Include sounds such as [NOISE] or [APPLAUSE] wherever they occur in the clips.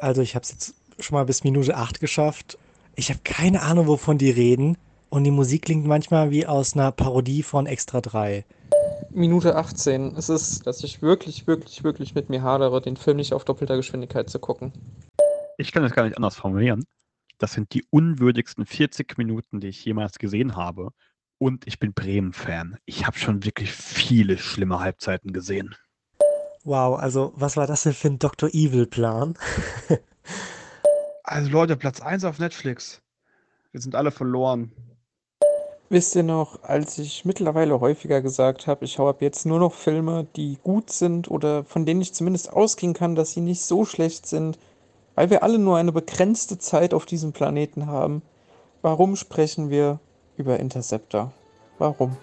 Also ich habe es jetzt schon mal bis Minute 8 geschafft. Ich habe keine Ahnung, wovon die reden. Und die Musik klingt manchmal wie aus einer Parodie von Extra 3. Minute 18. Es ist, dass ich wirklich, wirklich, wirklich mit mir hadere, den Film nicht auf doppelter Geschwindigkeit zu gucken. Ich kann das gar nicht anders formulieren. Das sind die unwürdigsten 40 Minuten, die ich jemals gesehen habe. Und ich bin Bremen-Fan. Ich habe schon wirklich viele schlimme Halbzeiten gesehen. Wow, also was war das denn für ein Dr. Evil-Plan? Also Leute, Platz 1 auf Netflix. Wir sind alle verloren. Wisst ihr noch, als ich mittlerweile häufiger gesagt habe, ich ab jetzt nur noch Filme, die gut sind oder von denen ich zumindest ausgehen kann, dass sie nicht so schlecht sind, weil wir alle nur eine begrenzte Zeit auf diesem Planeten haben. Warum sprechen wir über Interceptor? Warum?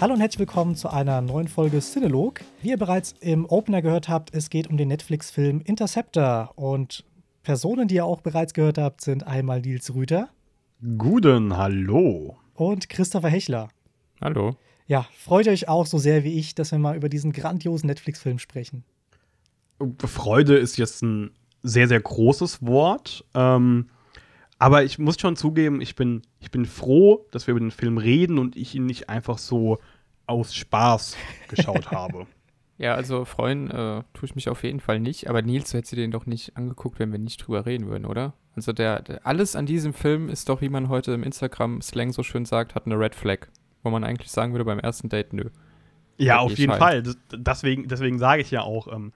Hallo und herzlich willkommen zu einer neuen Folge Cinelog. Wie ihr bereits im Opener gehört habt, es geht um den Netflix-Film Interceptor. Und Personen, die ihr auch bereits gehört habt, sind einmal Nils Rüter. Guten, hallo. Und Christopher Hechler. Hallo. Ja, freut euch auch so sehr wie ich, dass wir mal über diesen grandiosen Netflix-Film sprechen. Freude ist jetzt ein sehr, sehr großes Wort. Ähm, aber ich muss schon zugeben, ich bin, ich bin froh, dass wir über den Film reden und ich ihn nicht einfach so aus Spaß geschaut [LAUGHS] habe. Ja, also freuen äh, tue ich mich auf jeden Fall nicht. Aber Nils, du hättest dir den doch nicht angeguckt, wenn wir nicht drüber reden würden, oder? Also der, der alles an diesem Film ist doch, wie man heute im Instagram-Slang so schön sagt, hat eine Red Flag. Wo man eigentlich sagen würde beim ersten Date, nö. Ja, auf jeden Fall. Das, deswegen, deswegen sage ich ja auch, ähm,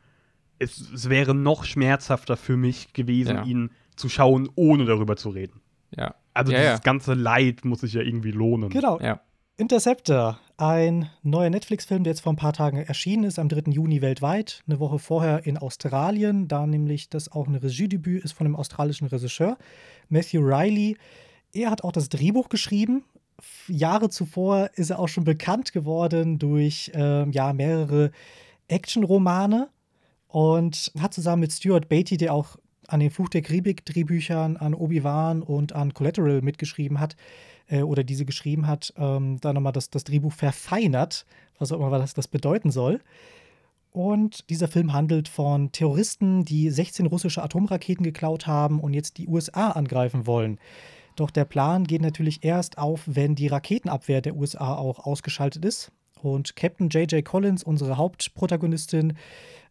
es, es, wäre noch schmerzhafter für mich gewesen, ja. ihn zu schauen, ohne darüber zu reden. Ja. Also ja, dieses ja. ganze Leid muss sich ja irgendwie lohnen. Genau. Ja. Interceptor, ein neuer Netflix-Film, der jetzt vor ein paar Tagen erschienen ist, am 3. Juni weltweit, eine Woche vorher in Australien, da nämlich das auch ein Regiedebüt ist von einem australischen Regisseur, Matthew Riley. Er hat auch das Drehbuch geschrieben. Jahre zuvor ist er auch schon bekannt geworden durch äh, ja, mehrere Actionromane und hat zusammen mit Stuart Beatty, der auch an den Fluch der Karibik-Drehbüchern, an Obi-Wan und an Collateral mitgeschrieben hat äh, oder diese geschrieben hat, ähm, da nochmal das, das Drehbuch verfeinert, was auch immer das, das bedeuten soll. Und dieser Film handelt von Terroristen, die 16 russische Atomraketen geklaut haben und jetzt die USA angreifen wollen. Doch der Plan geht natürlich erst auf, wenn die Raketenabwehr der USA auch ausgeschaltet ist. Und Captain J.J. Collins, unsere Hauptprotagonistin,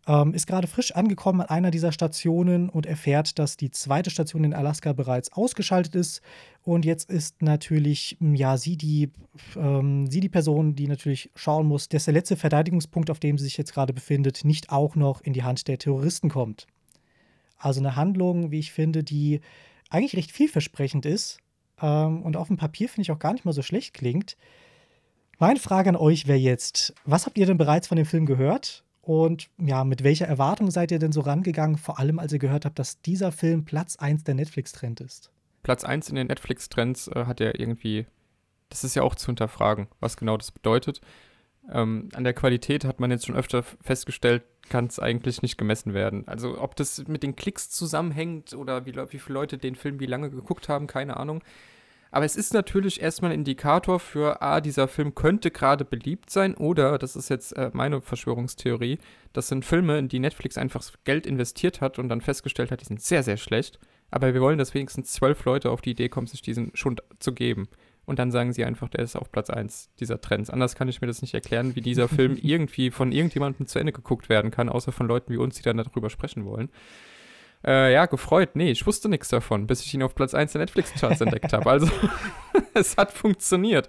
ähm, ist gerade frisch angekommen an einer dieser Stationen und erfährt, dass die zweite Station in Alaska bereits ausgeschaltet ist. Und jetzt ist natürlich, ja, sie die, ähm, sie die Person, die natürlich schauen muss, dass der letzte Verteidigungspunkt, auf dem sie sich jetzt gerade befindet, nicht auch noch in die Hand der Terroristen kommt. Also eine Handlung, wie ich finde, die eigentlich recht vielversprechend ist ähm, und auf dem Papier finde ich auch gar nicht mal so schlecht klingt. Meine Frage an euch wäre jetzt, was habt ihr denn bereits von dem Film gehört? Und ja, mit welcher Erwartung seid ihr denn so rangegangen, vor allem als ihr gehört habt, dass dieser Film Platz 1 der Netflix-Trend ist? Platz 1 in den Netflix-Trends äh, hat ja irgendwie, das ist ja auch zu hinterfragen, was genau das bedeutet. Ähm, an der Qualität hat man jetzt schon öfter festgestellt, kann es eigentlich nicht gemessen werden. Also ob das mit den Klicks zusammenhängt oder wie, wie viele Leute den Film wie lange geguckt haben, keine Ahnung. Aber es ist natürlich erstmal ein Indikator für, ah, dieser Film könnte gerade beliebt sein oder, das ist jetzt äh, meine Verschwörungstheorie, das sind Filme, in die Netflix einfach Geld investiert hat und dann festgestellt hat, die sind sehr, sehr schlecht. Aber wir wollen, dass wenigstens zwölf Leute auf die Idee kommen, sich diesen schon zu geben. Und dann sagen sie einfach, der ist auf Platz 1 dieser Trends. Anders kann ich mir das nicht erklären, wie dieser Film [LAUGHS] irgendwie von irgendjemandem zu Ende geguckt werden kann, außer von Leuten wie uns, die dann darüber sprechen wollen. Äh, ja, gefreut. Nee, ich wusste nichts davon, bis ich ihn auf Platz 1 der Netflix-Charts entdeckt habe. Also, [LAUGHS] es hat funktioniert.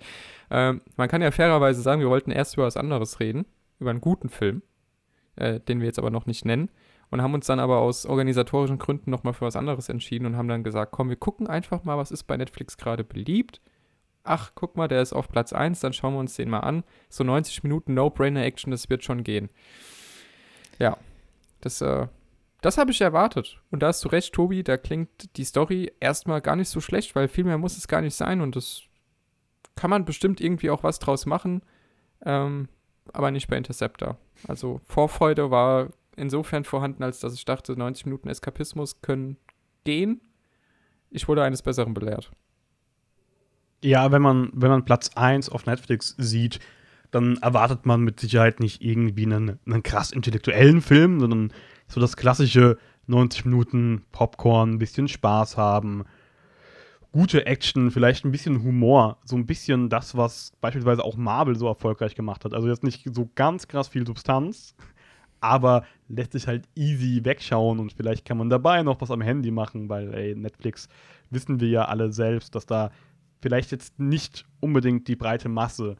Ähm, man kann ja fairerweise sagen, wir wollten erst über was anderes reden, über einen guten Film, äh, den wir jetzt aber noch nicht nennen. Und haben uns dann aber aus organisatorischen Gründen nochmal für was anderes entschieden und haben dann gesagt, komm, wir gucken einfach mal, was ist bei Netflix gerade beliebt. Ach, guck mal, der ist auf Platz 1, dann schauen wir uns den mal an. So 90 Minuten No-Brainer-Action, das wird schon gehen. Ja, das äh, das habe ich erwartet. Und da hast du recht, Tobi, da klingt die Story erstmal gar nicht so schlecht, weil viel mehr muss es gar nicht sein und das kann man bestimmt irgendwie auch was draus machen, ähm, aber nicht bei Interceptor. Also Vorfreude war insofern vorhanden, als dass ich dachte, 90 Minuten Eskapismus können gehen. Ich wurde eines Besseren belehrt. Ja, wenn man, wenn man Platz 1 auf Netflix sieht, dann erwartet man mit Sicherheit nicht irgendwie einen, einen krass intellektuellen Film, sondern so das klassische 90 Minuten Popcorn, ein bisschen Spaß haben, gute Action, vielleicht ein bisschen Humor, so ein bisschen das, was beispielsweise auch Marvel so erfolgreich gemacht hat. Also jetzt nicht so ganz krass viel Substanz, [LAUGHS] aber lässt sich halt easy wegschauen und vielleicht kann man dabei noch was am Handy machen, weil ey, Netflix wissen wir ja alle selbst, dass da vielleicht jetzt nicht unbedingt die breite Masse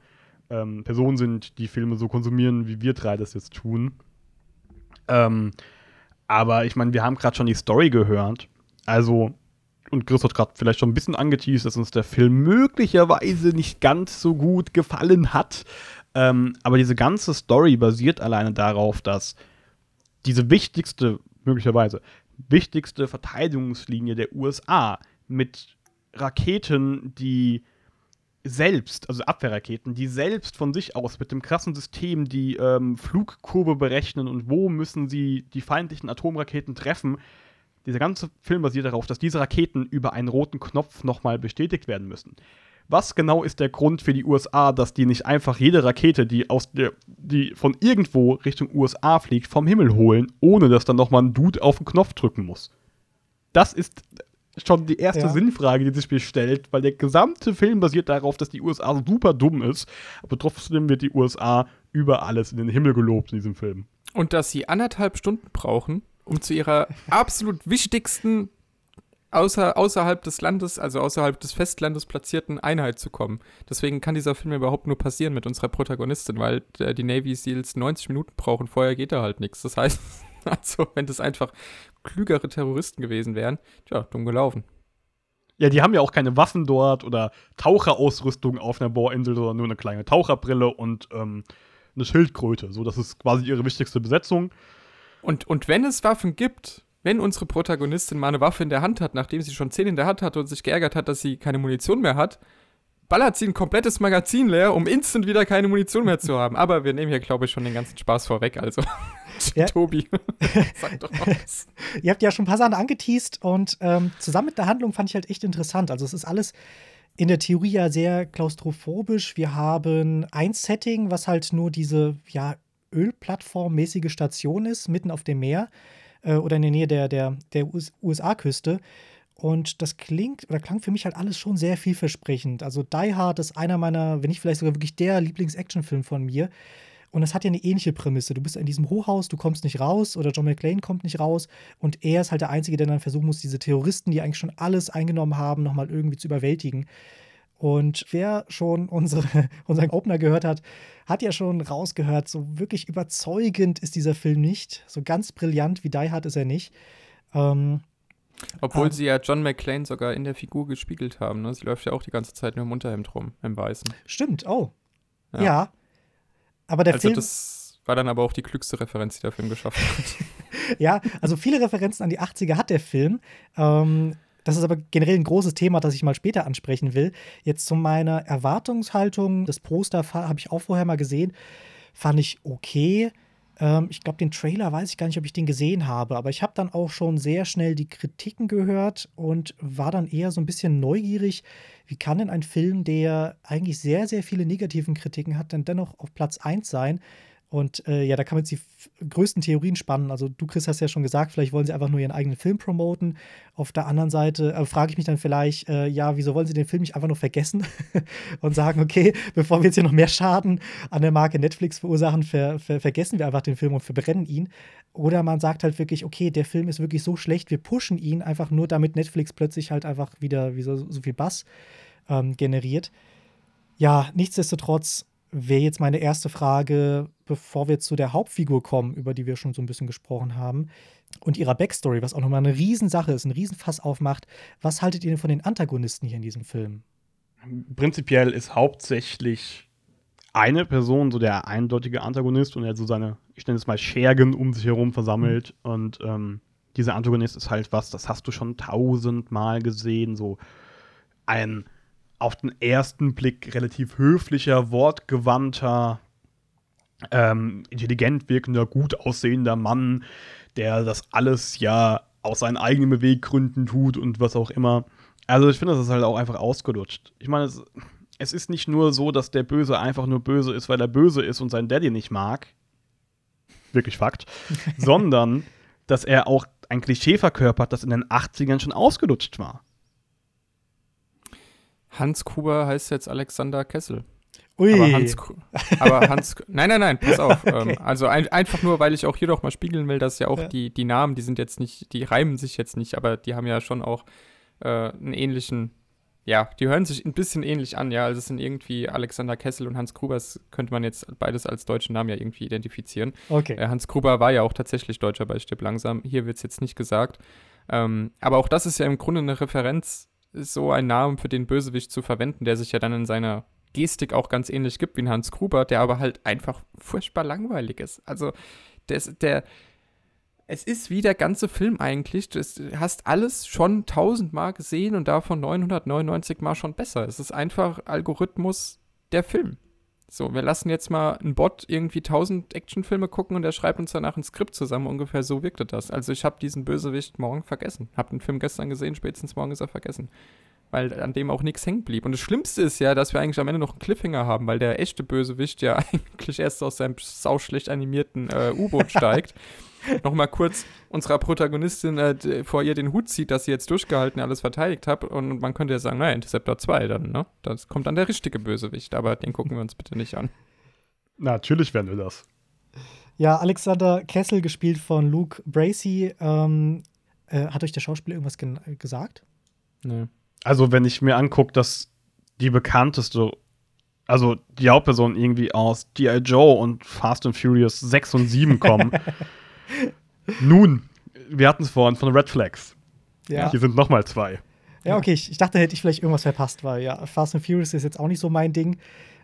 ähm, Personen sind, die Filme so konsumieren, wie wir drei das jetzt tun. Ähm, aber ich meine, wir haben gerade schon die Story gehört. Also, und Chris hat gerade vielleicht schon ein bisschen angeteased, dass uns der Film möglicherweise nicht ganz so gut gefallen hat. Ähm, aber diese ganze Story basiert alleine darauf, dass diese wichtigste, möglicherweise, wichtigste Verteidigungslinie der USA mit Raketen, die selbst, also Abwehrraketen, die selbst von sich aus mit dem krassen System die ähm, Flugkurve berechnen und wo müssen sie die feindlichen Atomraketen treffen. Dieser ganze Film basiert darauf, dass diese Raketen über einen roten Knopf nochmal bestätigt werden müssen. Was genau ist der Grund für die USA, dass die nicht einfach jede Rakete, die, aus der, die von irgendwo Richtung USA fliegt, vom Himmel holen, ohne dass dann nochmal ein Dude auf den Knopf drücken muss? Das ist schon die erste Ja. Sinnfrage, die sich mir stellt, weil der gesamte Film basiert darauf, dass die USA super dumm ist, aber trotzdem wird die USA über alles in den Himmel gelobt in diesem Film. Und dass sie anderthalb Stunden brauchen, um zu ihrer absolut wichtigsten außer, außerhalb des Landes, also außerhalb des Festlandes platzierten Einheit zu kommen. Deswegen kann dieser Film überhaupt nur passieren mit unserer Protagonistin, weil äh, die Navy Seals 90 Minuten brauchen, vorher geht da halt nichts. Das heißt, [LAUGHS] also wenn das einfach klügere Terroristen gewesen wären, tja, dumm gelaufen. Ja, die haben ja auch keine Waffen dort oder Taucherausrüstung auf einer Bohrinsel, sondern nur eine kleine Taucherbrille und ähm, eine Schildkröte. So, das ist quasi ihre wichtigste Besetzung. Und, und wenn es Waffen gibt, wenn unsere Protagonistin mal eine Waffe in der Hand hat, nachdem sie schon 10 in der Hand hatte und sich geärgert hat, dass sie keine Munition mehr hat, ballert sie ein komplettes Magazin leer, um instant wieder keine Munition mehr zu haben. Aber wir nehmen hier, glaube ich, schon den ganzen Spaß vorweg. Also, [LAUGHS] Ja. Tobi, [LAUGHS] sag doch was. Ihr habt ja schon ein paar Sachen angeteased und ähm, zusammen mit der Handlung fand ich halt echt interessant. Also es ist alles in der Theorie ja sehr klaustrophobisch. Wir haben ein Setting, was halt nur diese ja, Ölplattform-mäßige Station ist, mitten auf dem Meer äh, oder in der Nähe der, der, der USA-Küste. Und das klingt oder klang für mich halt alles schon sehr vielversprechend. Also Die Hard ist einer meiner, wenn nicht vielleicht sogar wirklich der Lieblings-Action-Film von mir. Und es hat ja eine ähnliche Prämisse. Du bist in diesem Hochhaus, du kommst nicht raus oder John McClane kommt nicht raus und er ist halt der Einzige, der dann versuchen muss, diese Terroristen, die eigentlich schon alles eingenommen haben, nochmal irgendwie zu überwältigen. Und wer schon unsere, [LAUGHS] unseren Opener gehört hat, hat ja schon rausgehört, so wirklich überzeugend ist dieser Film nicht. So ganz brillant wie Die Hard ist er nicht. Ähm, Obwohl Ah. sie ja John McClane sogar in der Figur gespiegelt haben. Ne? Sie läuft ja auch die ganze Zeit nur im Unterhemd rum, im Weißen. stimmt, oh. Ja. Ja. Aber der also Film. das war dann aber auch die klügste Referenz, die der Film geschafft hat. [LAUGHS] Ja, also viele Referenzen an die 80er hat der Film. Ähm, das ist aber generell ein großes Thema, das ich mal später ansprechen will. Jetzt zu meiner Erwartungshaltung, das Poster habe ich auch vorher mal gesehen, fand ich okay. Ähm, ich glaube, den Trailer weiß ich gar nicht, ob ich den gesehen habe, aber ich habe dann auch schon sehr schnell die Kritiken gehört und war dann eher so ein bisschen neugierig. Wie kann denn ein Film, der eigentlich sehr, sehr viele negativen Kritiken hat, denn dennoch auf Platz 1 sein? Und äh, ja, da kann man jetzt die größten Theorien spannen. Also du, Chris, hast ja schon gesagt, vielleicht wollen sie einfach nur ihren eigenen Film promoten. Auf der anderen Seite äh, frage ich mich dann vielleicht, äh, ja, wieso wollen sie den Film nicht einfach nur vergessen [LAUGHS] und sagen, okay, bevor wir jetzt hier noch mehr Schaden an der Marke Netflix verursachen, ver ver vergessen wir einfach den Film und verbrennen ihn. Oder man sagt halt wirklich, okay, der Film ist wirklich so schlecht, wir pushen ihn einfach nur, damit Netflix plötzlich halt einfach wieder wie so, so viel Bass ähm, generiert. Ja, nichtsdestotrotz wäre jetzt meine erste Frage, bevor wir zu der Hauptfigur kommen, über die wir schon so ein bisschen gesprochen haben, und ihrer Backstory, was auch nochmal eine Riesensache ist, ein Riesenfass aufmacht. Was haltet ihr denn von den Antagonisten hier in diesem Film? Prinzipiell ist hauptsächlich eine Person so der eindeutige Antagonist und er so seine, ich nenne es mal, Schergen um sich herum versammelt. Und ähm, dieser Antagonist ist halt was, das hast du schon tausendmal gesehen, so ein auf den ersten Blick relativ höflicher, wortgewandter, ähm, intelligent wirkender, gut aussehender Mann, der das alles ja aus seinen eigenen Beweggründen tut und was auch immer. Also ich finde, das ist halt auch einfach ausgelutscht. Ich meine, es, es ist nicht nur so, dass der Böse einfach nur böse ist, weil er böse ist und sein Daddy nicht mag. Wirklich Fakt. [LAUGHS] sondern, dass er auch ein Klischee verkörpert, das in den 80ern schon ausgelutscht war. Hans Kuber heißt jetzt Alexander Kessel. Ui. Aber Hans, aber Hans, nein, nein, nein, pass auf. [LAUGHS] Okay. ähm, also ein, einfach nur, weil ich auch hier doch mal spiegeln will, dass ja auch Ja. die, die Namen, die sind jetzt nicht, die reimen sich jetzt nicht, aber die haben ja schon auch äh, einen ähnlichen, ja, die hören sich ein bisschen ähnlich an, ja. Also es sind irgendwie Alexander Kessel und Hans Gruber, das könnte man jetzt beides als deutschen Namen ja irgendwie identifizieren. Okay. Äh, Hans Gruber war ja auch tatsächlich Deutscher bei Stirb langsam. Hier wird es jetzt nicht gesagt. Ähm, aber auch das ist ja im Grunde eine Referenz, so einen Namen für den Bösewicht zu verwenden, der sich ja dann in seiner Gestik auch ganz ähnlich gibt wie ein Hans Gruber, der aber halt einfach furchtbar langweilig ist. Also ist- der es ist wie der ganze Film eigentlich. Du hast- alles schon tausendmal gesehen und davon 999 Mal schon besser. Es ist einfach Algorithmus der Film. So, wir lassen jetzt mal einen Bot irgendwie 1000 Actionfilme gucken und der schreibt uns danach ein Skript zusammen. Ungefähr so wirkte das. Also ich habe diesen Bösewicht morgen vergessen. Hab den Film gestern gesehen, spätestens morgen ist er vergessen. Weil an dem auch nichts hängen blieb. Und das Schlimmste ist ja, dass wir eigentlich am Ende noch einen Cliffhanger haben, weil der echte Bösewicht ja [LAUGHS] eigentlich erst aus seinem sauschlecht animierten äh, U-Boot steigt. [LAUGHS] Nochmal kurz unserer Protagonistin äh, vor ihr den Hut zieht, dass sie jetzt durchgehalten alles verteidigt hat. Und man könnte ja sagen, naja, Interceptor 2 dann, ne? Das kommt dann der richtige Bösewicht, aber den gucken wir uns bitte nicht an. Natürlich werden wir das. Ja, Alexander Kessel, gespielt von Luke Bracey. Ähm, äh, hat euch der Schauspieler irgendwas gen- gesagt? Nee. Also, wenn ich mir angucke, dass die bekannteste, also die Hauptpersonen irgendwie aus G.I. Joe und Fast and Furious 6 und 7 [LAUGHS] kommen. Nun, wir hatten es vorhin von Red Flags. Ja. Hier sind nochmal zwei. Ja, okay. Ich, ich dachte, hätte ich vielleicht irgendwas verpasst, weil ja, Fast and Furious ist jetzt auch nicht so mein Ding.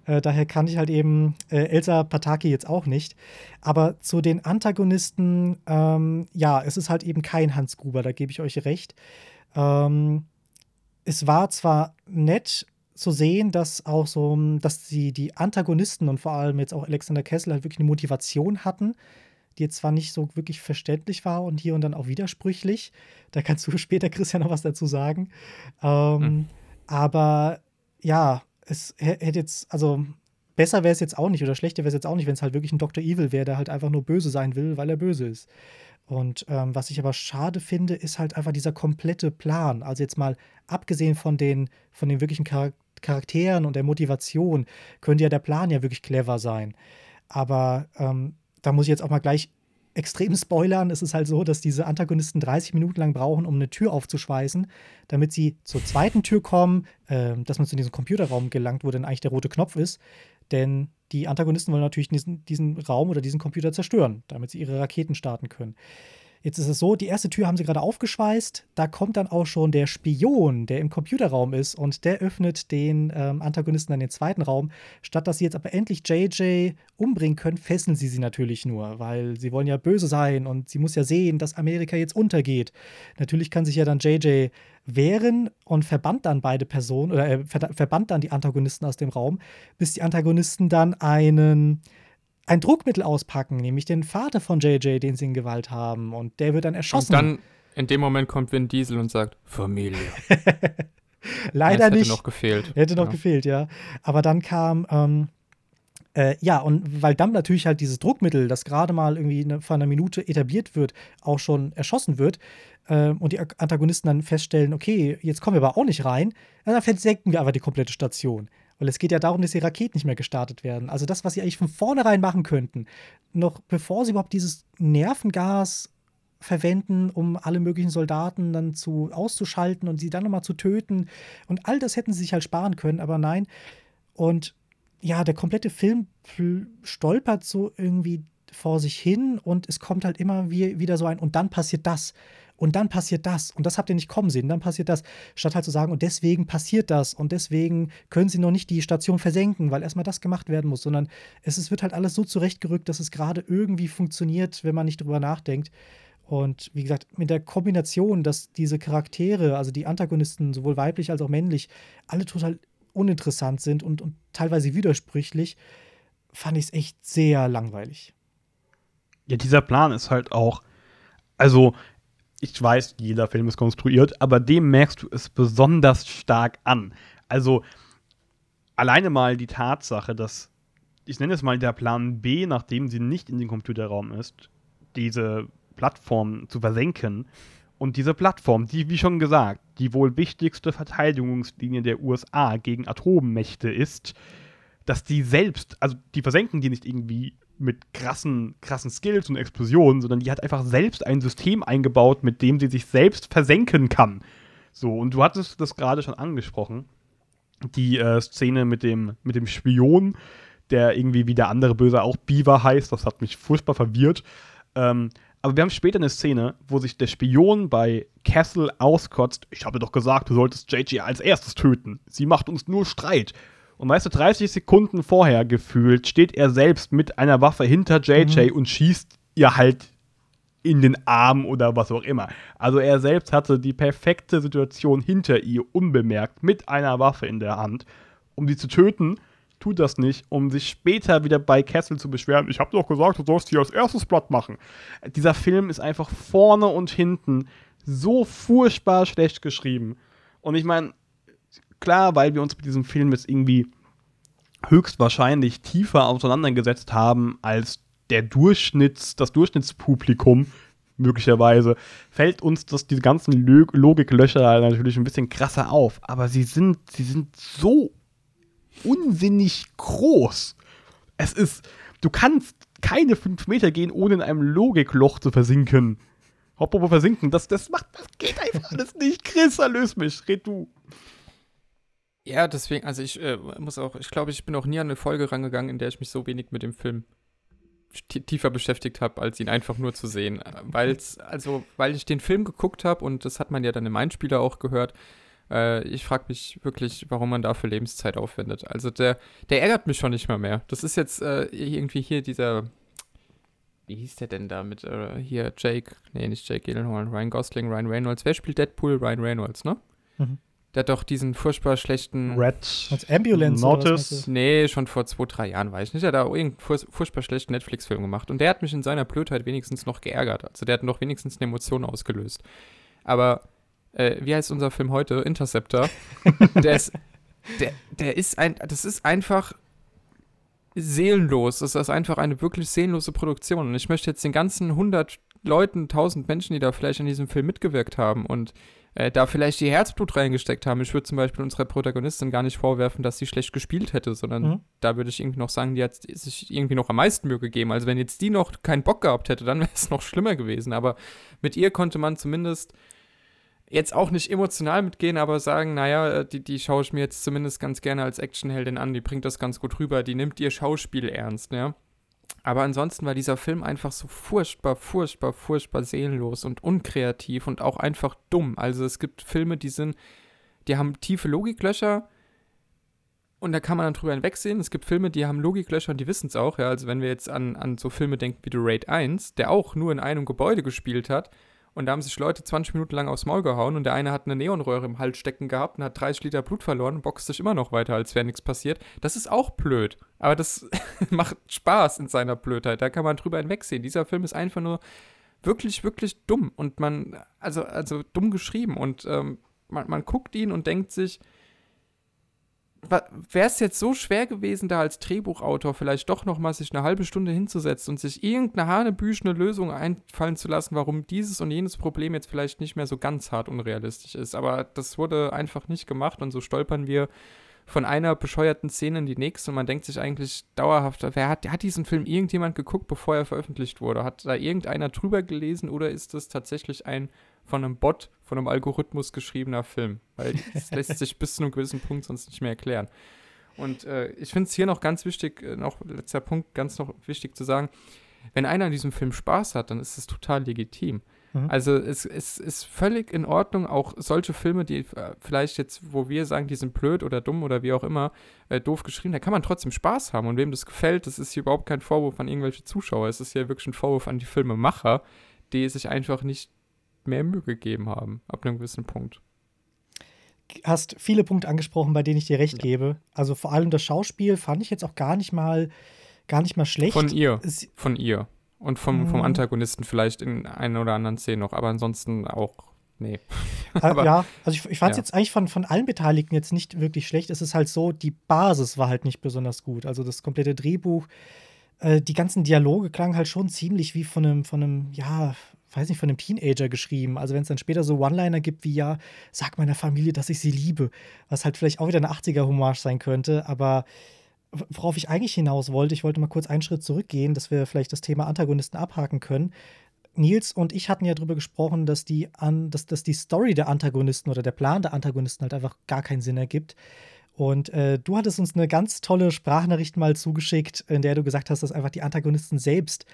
Äh, daher kann ich halt eben äh, Elsa Pataki jetzt auch nicht. Aber zu den Antagonisten, ähm, ja, es ist halt eben kein Hans Gruber, da gebe ich euch recht. Ähm, es war zwar nett zu sehen, dass auch so, dass die, die Antagonisten und vor allem jetzt auch Alexander Kessel halt wirklich eine Motivation hatten, die jetzt zwar nicht so wirklich verständlich war und hier und dann auch widersprüchlich. Da kannst du [LAUGHS] später, Christian, noch was dazu sagen. Ähm, Hm. Aber ja, es hä- hätte jetzt, also besser wäre es jetzt auch nicht oder schlechter wäre es jetzt auch nicht, wenn es halt wirklich ein Dr. Evil wäre, der halt einfach nur böse sein will, weil er böse ist. Und ähm, was ich aber schade finde, ist halt einfach dieser komplette Plan. Also jetzt mal abgesehen von den, von den wirklichen Char Charakteren und der Motivation, könnte ja der Plan ja wirklich clever sein. Aber ähm, da muss ich jetzt auch mal gleich extrem spoilern. Es ist halt so, dass diese Antagonisten 30 Minuten lang brauchen, um eine Tür aufzuschweißen, damit sie zur zweiten Tür kommen, ähm, dass man zu diesem Computerraum gelangt, wo dann eigentlich der rote Knopf ist. Denn die Antagonisten wollen natürlich diesen, diesen Raum oder diesen Computer zerstören, damit sie ihre Raketen starten können. Jetzt ist es so, die erste Tür haben sie gerade aufgeschweißt. Da kommt dann auch schon der Spion, der im Computerraum ist, und der öffnet den ähm, Antagonisten dann den zweiten Raum. Statt dass sie jetzt aber endlich JJ umbringen können, fesseln sie sie natürlich nur, weil sie wollen ja böse sein und sie muss ja sehen, dass Amerika jetzt untergeht. Natürlich kann sich ja dann JJ wehren und verbannt dann beide Personen oder äh, ver verbannt dann die Antagonisten aus dem Raum, bis die Antagonisten dann einen ein Druckmittel auspacken, nämlich den Vater von JJ, den sie in Gewalt haben. Und der wird dann erschossen. Und dann, in dem Moment kommt Vin Diesel und sagt, Familie. [LAUGHS] Leider hätte nicht. noch gefehlt. Hätte noch Ja. gefehlt, ja. Aber dann kam, ähm, äh, ja, und weil dann natürlich halt dieses Druckmittel, das gerade mal irgendwie ne, vor einer Minute etabliert wird, auch schon erschossen wird ähm, und die Antagonisten dann feststellen, okay, jetzt kommen wir aber auch nicht rein, dann versenken wir einfach die komplette Station. Weil es geht ja darum, dass die Raketen nicht mehr gestartet werden. Also das, was sie eigentlich von vornherein machen könnten, noch bevor sie überhaupt dieses Nervengas verwenden, um alle möglichen Soldaten dann zu auszuschalten und sie dann nochmal zu töten. Und all das hätten sie sich halt sparen können, aber nein. Und ja, der komplette Film stolpert so irgendwie vor sich hin und es kommt halt immer wie, wieder so ein und dann passiert das und dann passiert das. Und das habt ihr nicht kommen sehen, dann passiert das, statt halt zu sagen und deswegen passiert das. Und deswegen können sie noch nicht die Station versenken, weil erstmal das gemacht werden muss, sondern es, es wird halt alles so zurechtgerückt, dass es gerade irgendwie funktioniert, wenn man nicht drüber nachdenkt. Und wie gesagt, mit der Kombination, dass diese Charaktere, also die Antagonisten, sowohl weiblich als auch männlich, alle total uninteressant sind und, und teilweise widersprüchlich, fand ich es echt sehr langweilig. Ja, dieser Plan ist halt auch, also ich weiß, jeder Film ist konstruiert, aber dem merkst du es besonders stark an. Also alleine mal die Tatsache, dass, ich nenne es mal der Plan B, nachdem sie nicht in den Computerraum ist, diese Plattform zu versenken. Und diese Plattform, die, wie schon gesagt, die wohl wichtigste Verteidigungslinie der USA gegen Atommächte ist, dass die selbst, also die versenken die nicht irgendwie mit krassen, krassen Skills und Explosionen, sondern die hat einfach selbst ein System eingebaut, mit dem sie sich selbst versenken kann. So, und du hattest das gerade schon angesprochen. Die äh, Szene mit dem, mit dem Spion, der irgendwie wie der andere Böse auch Beaver heißt, das hat mich furchtbar verwirrt. Ähm, aber wir haben später eine Szene, wo sich der Spion bei Castle auskotzt. Ich habe doch gesagt, du solltest JJ als erstes töten. Sie macht uns nur Streit. Und weißt du, 30 Sekunden vorher gefühlt steht er selbst mit einer Waffe hinter JJ mhm. und schießt ihr halt in den Arm oder was auch immer. Also er selbst hatte die perfekte Situation hinter ihr unbemerkt mit einer Waffe in der Hand, um sie zu töten. Tut das nicht, um sich später wieder bei Castle zu beschweren. Ich habe doch gesagt, du sollst hier als erstes Blatt machen. Dieser Film ist einfach vorne und hinten so furchtbar schlecht geschrieben. Und ich meine, klar, weil wir uns mit diesem Film jetzt irgendwie höchstwahrscheinlich tiefer auseinandergesetzt haben als der Durchschnitts, das Durchschnittspublikum möglicherweise, fällt uns das, diese ganzen Log Logiklöcher natürlich ein bisschen krasser auf. Aber sie sind, sie sind so unsinnig groß. Es ist, du kannst keine fünf Meter gehen, ohne in einem Logikloch zu versinken. Hopp, versinken, das, das macht, das geht einfach alles nicht. Chris, erlöse mich, red du. Ja, deswegen, also ich äh, muss auch, ich glaube, ich bin auch nie an eine Folge rangegangen, in der ich mich so wenig mit dem Film tiefer beschäftigt habe, als ihn einfach nur zu sehen. Weil's, also, weil ich den Film geguckt habe und das hat man ja dann im Einspieler auch gehört. Äh, ich frage mich wirklich, warum man dafür Lebenszeit aufwendet. Also der, der ärgert mich schon nicht mal mehr. Das ist jetzt äh, irgendwie hier dieser, wie hieß der denn da mit äh, hier Jake, nee, nicht Jake Gyllenhaal, Ryan Gosling, Ryan Reynolds. Wer spielt Deadpool? Ryan Reynolds, ne? Mhm. Der hat doch diesen furchtbar schlechten. Red. Als Ambulance. Notice. Nee, schon vor zwei, drei Jahren weiß ich nicht. Der hat da irgendeinen furchtbar schlechten Netflix-Film gemacht. Und der hat mich in seiner Blödheit wenigstens noch geärgert. Also der hat noch wenigstens eine Emotion ausgelöst. Aber, äh, wie heißt unser Film heute? Interceptor. [LAUGHS] der ist. Der, der ist ein. Das ist einfach seelenlos. Das ist einfach eine wirklich seelenlose Produktion. Und ich möchte jetzt den ganzen 100 Leuten, 1000 Menschen, die da vielleicht an diesem Film mitgewirkt haben und äh, da vielleicht ihr Herzblut reingesteckt haben. Ich würde zum Beispiel unserer Protagonistin gar nicht vorwerfen, dass sie schlecht gespielt hätte, sondern mhm. da würde ich irgendwie noch sagen, die hat sich irgendwie noch am meisten Mühe gegeben. Also wenn jetzt die noch keinen Bock gehabt hätte, dann [LAUGHS] wäre es noch schlimmer gewesen. Aber mit ihr konnte man zumindest jetzt auch nicht emotional mitgehen, aber sagen, naja, äh, die, die schaue ich mir jetzt zumindest ganz gerne als Actionheldin an, die bringt das ganz gut rüber, die nimmt ihr Schauspiel ernst, ja. Aber ansonsten war dieser Film einfach so furchtbar, furchtbar, furchtbar seelenlos und unkreativ und auch einfach dumm. Also es gibt Filme, die sind, die haben tiefe Logiklöcher und da kann man dann drüber hinwegsehen. Es gibt Filme, die haben Logiklöcher und die wissen es auch. Ja? Also wenn wir jetzt an, an so Filme denken wie The Raid 1, der auch nur in einem Gebäude gespielt hat und da haben sich Leute 20 Minuten lang aufs Maul gehauen und der eine hat eine Neonröhre im Hals stecken gehabt und hat 30 Liter Blut verloren und boxt sich immer noch weiter, als wäre nichts passiert. Das ist auch blöd. Aber das [LAUGHS] macht Spaß in seiner Blödheit. Da kann man drüber hinwegsehen. Dieser Film ist einfach nur wirklich, wirklich dumm und man, also, also dumm geschrieben und ähm, man, man guckt ihn und denkt sich, wäre es jetzt so schwer gewesen, da als Drehbuchautor vielleicht doch noch mal sich eine halbe Stunde hinzusetzen und sich irgendeine hanebüchene Lösung einfallen zu lassen, warum dieses und jenes Problem jetzt vielleicht nicht mehr so ganz hart unrealistisch ist. Aber das wurde einfach nicht gemacht und so stolpern wir von einer bescheuerten Szene in die nächste und man denkt sich eigentlich dauerhaft, wer hat, hat diesen Film irgendjemand geguckt, bevor er veröffentlicht wurde? Hat da irgendeiner drüber gelesen oder ist das tatsächlich ein von einem Bot, von einem Algorithmus geschriebener Film. Weil das [LAUGHS] lässt sich bis zu einem gewissen Punkt sonst nicht mehr erklären. Und äh, ich finde es hier noch ganz wichtig, äh, noch letzter Punkt, ganz noch wichtig zu sagen, wenn einer an diesem Film Spaß hat, dann ist es total legitim. Mhm. Also es, es, ist völlig in Ordnung, auch solche Filme, die äh, vielleicht jetzt, wo wir sagen, die sind blöd oder dumm oder wie auch immer, äh, doof geschrieben, da kann man trotzdem Spaß haben. Und wem das gefällt, das ist hier überhaupt kein Vorwurf an irgendwelche Zuschauer. Es ist hier wirklich ein Vorwurf an die Filmemacher, die sich einfach nicht mehr Mühe gegeben haben, ab einem gewissen Punkt. Hast viele Punkte angesprochen, bei denen ich dir recht ja. gebe. Also vor allem das Schauspiel fand ich jetzt auch gar nicht mal, gar nicht mal schlecht. Von ihr. Es, Von ihr. Und vom, vom Mhm. Antagonisten vielleicht in einer oder anderen Szene noch, aber ansonsten auch, nee. Äh, [LAUGHS] Aber- ja, also ich, ich fand es ja. jetzt eigentlich von, von allen Beteiligten jetzt nicht wirklich schlecht. Es ist halt so, die Basis war halt nicht besonders gut. Also das komplette Drehbuch, äh, die ganzen Dialoge klangen halt schon ziemlich wie von einem, von einem, ja, weiß nicht, von einem Teenager geschrieben. Also wenn es dann später so One-Liner gibt wie, ja, sag meiner Familie, dass ich sie liebe, was halt vielleicht auch wieder eine 80er-Hommage sein könnte, aber worauf ich eigentlich hinaus wollte, ich wollte mal kurz einen Schritt zurückgehen, dass wir vielleicht das Thema Antagonisten abhaken können. Nils und ich hatten ja darüber gesprochen, dass die, an, dass, dass die Story der Antagonisten oder der Plan der Antagonisten halt einfach gar keinen Sinn ergibt. Und äh, du hattest uns eine ganz tolle Sprachnachricht mal zugeschickt, in der du gesagt hast, dass einfach die Antagonisten selbst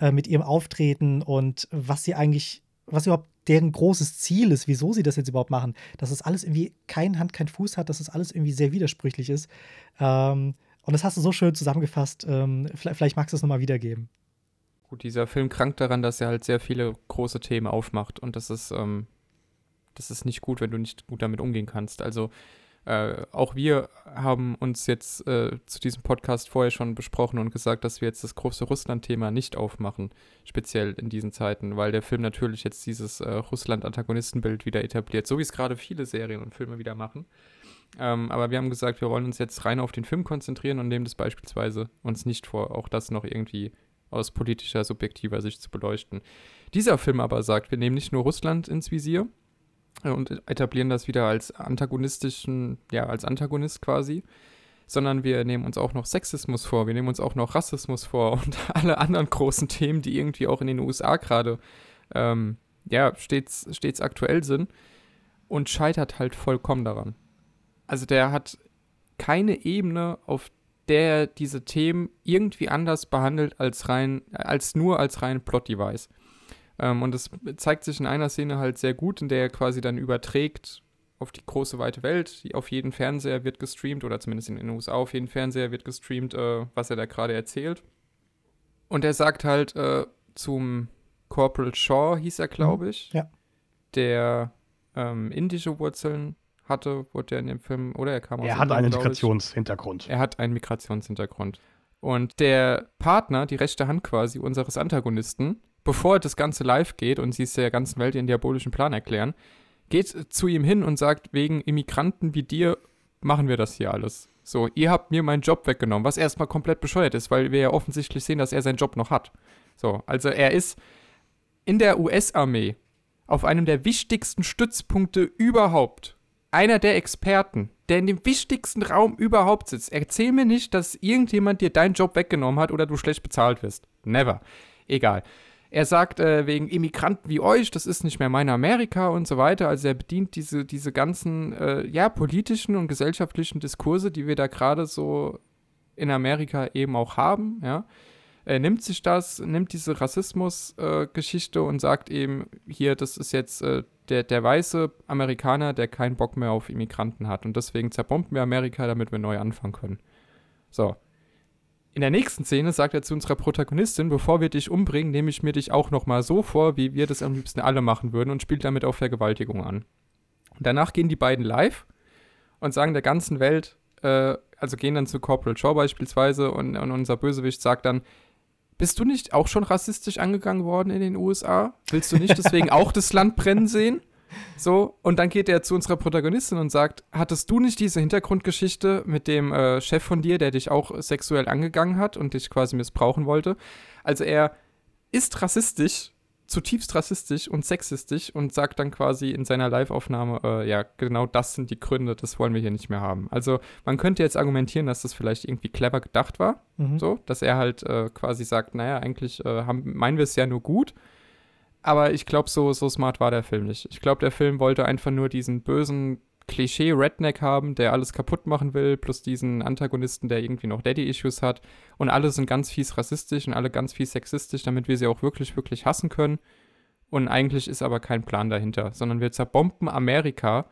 äh, mit ihrem Auftreten und was sie eigentlich, was überhaupt deren großes Ziel ist, wieso sie das jetzt überhaupt machen, dass es alles irgendwie kein Hand, kein Fuß hat, dass es alles irgendwie sehr widersprüchlich ist. Ähm, und das hast du so schön zusammengefasst. Ähm, vielleicht, vielleicht magst du es nochmal wiedergeben. Gut, dieser Film krankt daran, dass er halt sehr viele große Themen aufmacht und das ist, ähm, das ist nicht gut, wenn du nicht gut damit umgehen kannst. Also äh, auch wir haben uns jetzt äh, zu diesem Podcast vorher schon besprochen und gesagt, dass wir jetzt das große Russland-Thema nicht aufmachen, speziell in diesen Zeiten, weil der Film natürlich jetzt dieses äh, Russland-Antagonistenbild wieder etabliert, so wie es gerade viele Serien und Filme wieder machen. Ähm, aber wir haben gesagt, wir wollen uns jetzt rein auf den Film konzentrieren und nehmen das beispielsweise uns nicht vor, auch das noch irgendwie aus politischer, subjektiver Sicht zu beleuchten. Dieser Film aber sagt, wir nehmen nicht nur Russland ins Visier und etablieren das wieder als antagonistischen, ja, als Antagonist quasi, sondern wir nehmen uns auch noch Sexismus vor, wir nehmen uns auch noch Rassismus vor [LAUGHS] und alle anderen großen Themen, die irgendwie auch in den USA gerade, ähm, ja, stets, stets aktuell sind und scheitert halt vollkommen daran. Also der hat keine Ebene, auf der er diese Themen irgendwie anders behandelt als rein, als nur als rein Plot-Device. Ähm, und das zeigt sich in einer Szene halt sehr gut, in der er quasi dann überträgt auf die große weite Welt. Die- Auf jeden Fernseher wird gestreamt, oder zumindest in den USA auf jeden Fernseher wird gestreamt, äh, was er da gerade erzählt. Und er sagt halt äh, zum Corporal Shaw, hieß er, glaube ich, ja. der ähm, indische Wurzeln hatte, wurde er in dem Film, oder er kam aus Er hat einen. Integrationshintergrund. Er hat einen Migrationshintergrund. Und der Partner, die rechte Hand quasi unseres Antagonisten, bevor das Ganze live geht und sie es der ganzen Welt ihren diabolischen Plan erklären, geht zu ihm hin und sagt, wegen Immigranten wie dir machen wir das hier alles. So, ihr habt mir meinen Job weggenommen, was erstmal komplett bescheuert ist, weil wir ja offensichtlich sehen, dass er seinen Job noch hat. So, also er ist in der US-Armee auf einem der wichtigsten Stützpunkte überhaupt einer der Experten, der in dem wichtigsten Raum überhaupt sitzt. Erzähl mir nicht, dass irgendjemand dir deinen Job weggenommen hat oder du schlecht bezahlt wirst. Never. Egal. Er sagt, äh, wegen Immigranten wie euch, das ist nicht mehr mein Amerika und so weiter. Also er bedient diese, diese ganzen, äh, ja, politischen und gesellschaftlichen Diskurse, die wir da gerade so in Amerika eben auch haben, ja. Er nimmt sich das, nimmt diese Rassismus-Geschichte und sagt eben, hier, das ist jetzt äh, der, der weiße Amerikaner, der keinen Bock mehr auf Immigranten hat. Und deswegen zerbomben wir Amerika, damit wir neu anfangen können. So. In der nächsten Szene sagt er zu unserer Protagonistin, bevor wir dich umbringen, nehme ich mir dich auch noch mal so vor, wie wir das am liebsten alle machen würden und spielt damit auf Vergewaltigung an. Und danach gehen die beiden live und sagen der ganzen Welt, äh, also gehen dann zu Corporal Shaw beispielsweise und, und unser Bösewicht sagt dann, bist du nicht auch schon rassistisch angegangen worden in den USA? Willst du nicht deswegen [LAUGHS] auch das Land brennen sehen? So, und dann geht er zu unserer Protagonistin und sagt, hattest du nicht diese Hintergrundgeschichte mit dem äh, Chef von dir, der dich auch sexuell angegangen hat und dich quasi missbrauchen wollte? Also er ist rassistisch, zutiefst rassistisch und sexistisch und sagt dann quasi in seiner Live-Aufnahme, äh, ja, genau das sind die Gründe, das wollen wir hier nicht mehr haben. Also man könnte jetzt argumentieren, dass das vielleicht irgendwie clever gedacht war, Mhm. so, dass er halt äh, quasi sagt, naja, eigentlich äh, haben, meinen wir es ja nur gut. Aber ich glaube, so, so smart war der Film nicht. Ich glaube, der Film wollte einfach nur diesen bösen Klischee-Redneck haben, der alles kaputt machen will, plus diesen Antagonisten, der irgendwie noch Daddy-Issues hat. Und alle sind ganz fies rassistisch und alle ganz fies sexistisch, damit wir sie auch wirklich, wirklich hassen können. Und eigentlich ist aber kein Plan dahinter, sondern wir zerbomben Amerika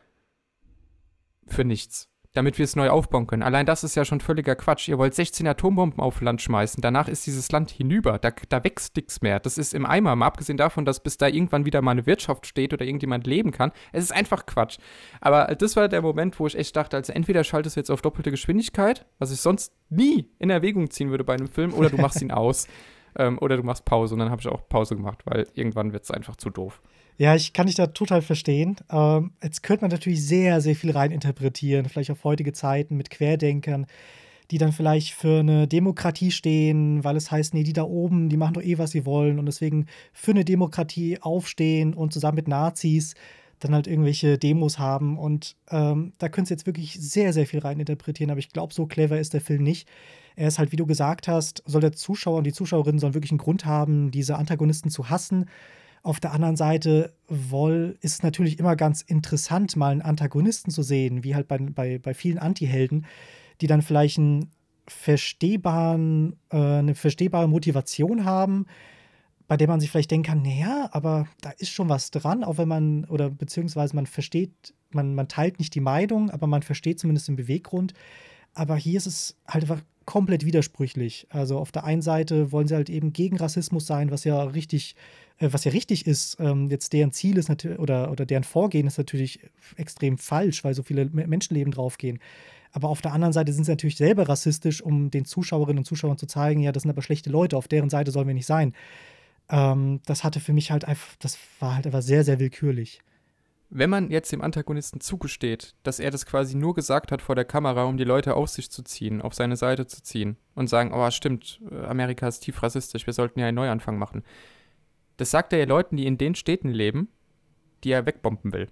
für nichts, damit wir es neu aufbauen können. Allein das ist ja schon völliger Quatsch. Ihr wollt 16 Atombomben auf Land schmeißen, danach ist dieses Land hinüber, da, da wächst nichts mehr. Das ist im Eimer, mal abgesehen davon, dass bis da irgendwann wieder mal eine Wirtschaft steht oder irgendjemand leben kann. Es ist einfach Quatsch. Aber das war der Moment, wo ich echt dachte, also entweder schaltest du jetzt auf doppelte Geschwindigkeit, was ich sonst nie in Erwägung ziehen würde bei einem Film, oder du machst ihn [LAUGHS] aus. Ähm, oder du machst Pause und dann habe ich auch Pause gemacht, weil irgendwann wird es einfach zu doof. Ja, ich kann dich da total verstehen. Ähm, jetzt könnte man natürlich sehr, sehr viel reininterpretieren, vielleicht auf heutige Zeiten mit Querdenkern, die dann vielleicht für eine Demokratie stehen, weil es heißt, nee, die da oben, die machen doch eh, was sie wollen und deswegen für eine Demokratie aufstehen und zusammen mit Nazis dann halt irgendwelche Demos haben. Und ähm, da könntest du jetzt wirklich sehr, sehr viel reininterpretieren, aber ich glaube, so clever ist der Film nicht. Er ist halt, wie du gesagt hast, soll der Zuschauer und die Zuschauerinnen sollen wirklich einen Grund haben, diese Antagonisten zu hassen. Auf der anderen Seite woll, ist es natürlich immer ganz interessant, mal einen Antagonisten zu sehen, wie halt bei, bei, bei vielen Antihelden, die dann vielleicht einen verstehbaren, äh, eine verstehbare Motivation haben, bei der man sich vielleicht denken kann, naja, aber da ist schon was dran, auch wenn man, oder beziehungsweise man versteht, man, man teilt nicht die Meinung, aber man versteht zumindest den Beweggrund. Aber hier ist es halt einfach komplett widersprüchlich. Also auf der einen Seite wollen sie halt eben gegen Rassismus sein, was ja richtig, äh, was ja richtig ist. Ähm, jetzt deren Ziel ist natürlich, oder, oder deren Vorgehen ist natürlich extrem falsch, weil so viele Menschenleben draufgehen. Aber auf der anderen Seite sind sie natürlich selber rassistisch, um den Zuschauerinnen und Zuschauern zu zeigen, ja, das sind aber schlechte Leute, auf deren Seite sollen wir nicht sein. Ähm, das hatte für mich halt einfach, das war halt einfach sehr, sehr willkürlich. Wenn man jetzt dem Antagonisten zugesteht, dass er das quasi nur gesagt hat vor der Kamera, um die Leute auf sich zu ziehen, auf seine Seite zu ziehen und sagen, oh stimmt, Amerika ist tief rassistisch, wir sollten ja einen Neuanfang machen. Das sagt er ja Leuten, die in den Städten leben, die er wegbomben will.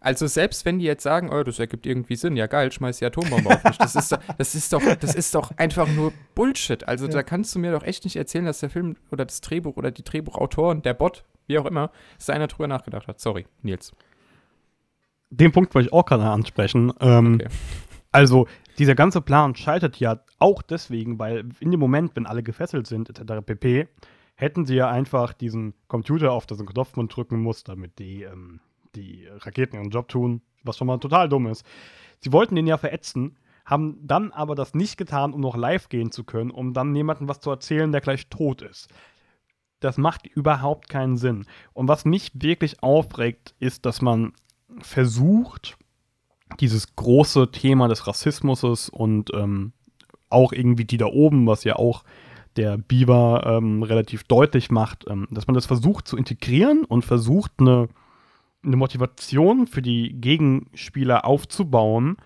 Also selbst wenn die jetzt sagen, oh, das ergibt irgendwie Sinn, ja geil, schmeiß die Atombombe auf mich. Das ist, doch, das ist doch, das ist doch einfach nur Bullshit. Also ja. da kannst du mir doch echt nicht erzählen, dass der Film oder das Drehbuch oder die Drehbuchautoren, der Bot, wie auch immer, dass da einer drüber nachgedacht hat. Sorry, Nils. Den Punkt wollte ich auch gerade ansprechen. Ähm, okay. Also, dieser ganze Plan scheitert ja auch deswegen, weil in dem Moment, wenn alle gefesselt sind, etc. pp., hätten sie ja einfach diesen Computer auf diesen Knopf drücken muss, damit die ähm, die Raketen ihren Job tun, was schon mal total dumm ist. Sie wollten den ja verätzen, haben dann aber das nicht getan, um noch live gehen zu können, um dann jemandem was zu erzählen, der gleich tot ist. Das macht überhaupt keinen Sinn. Und was mich wirklich aufregt, ist, dass man versucht, dieses große Thema des Rassismus und ähm, auch irgendwie die da oben, was ja auch der Beaver ähm, relativ deutlich macht, ähm, dass man das versucht zu integrieren und versucht, eine eine Motivation für die Gegenspieler aufzubauen,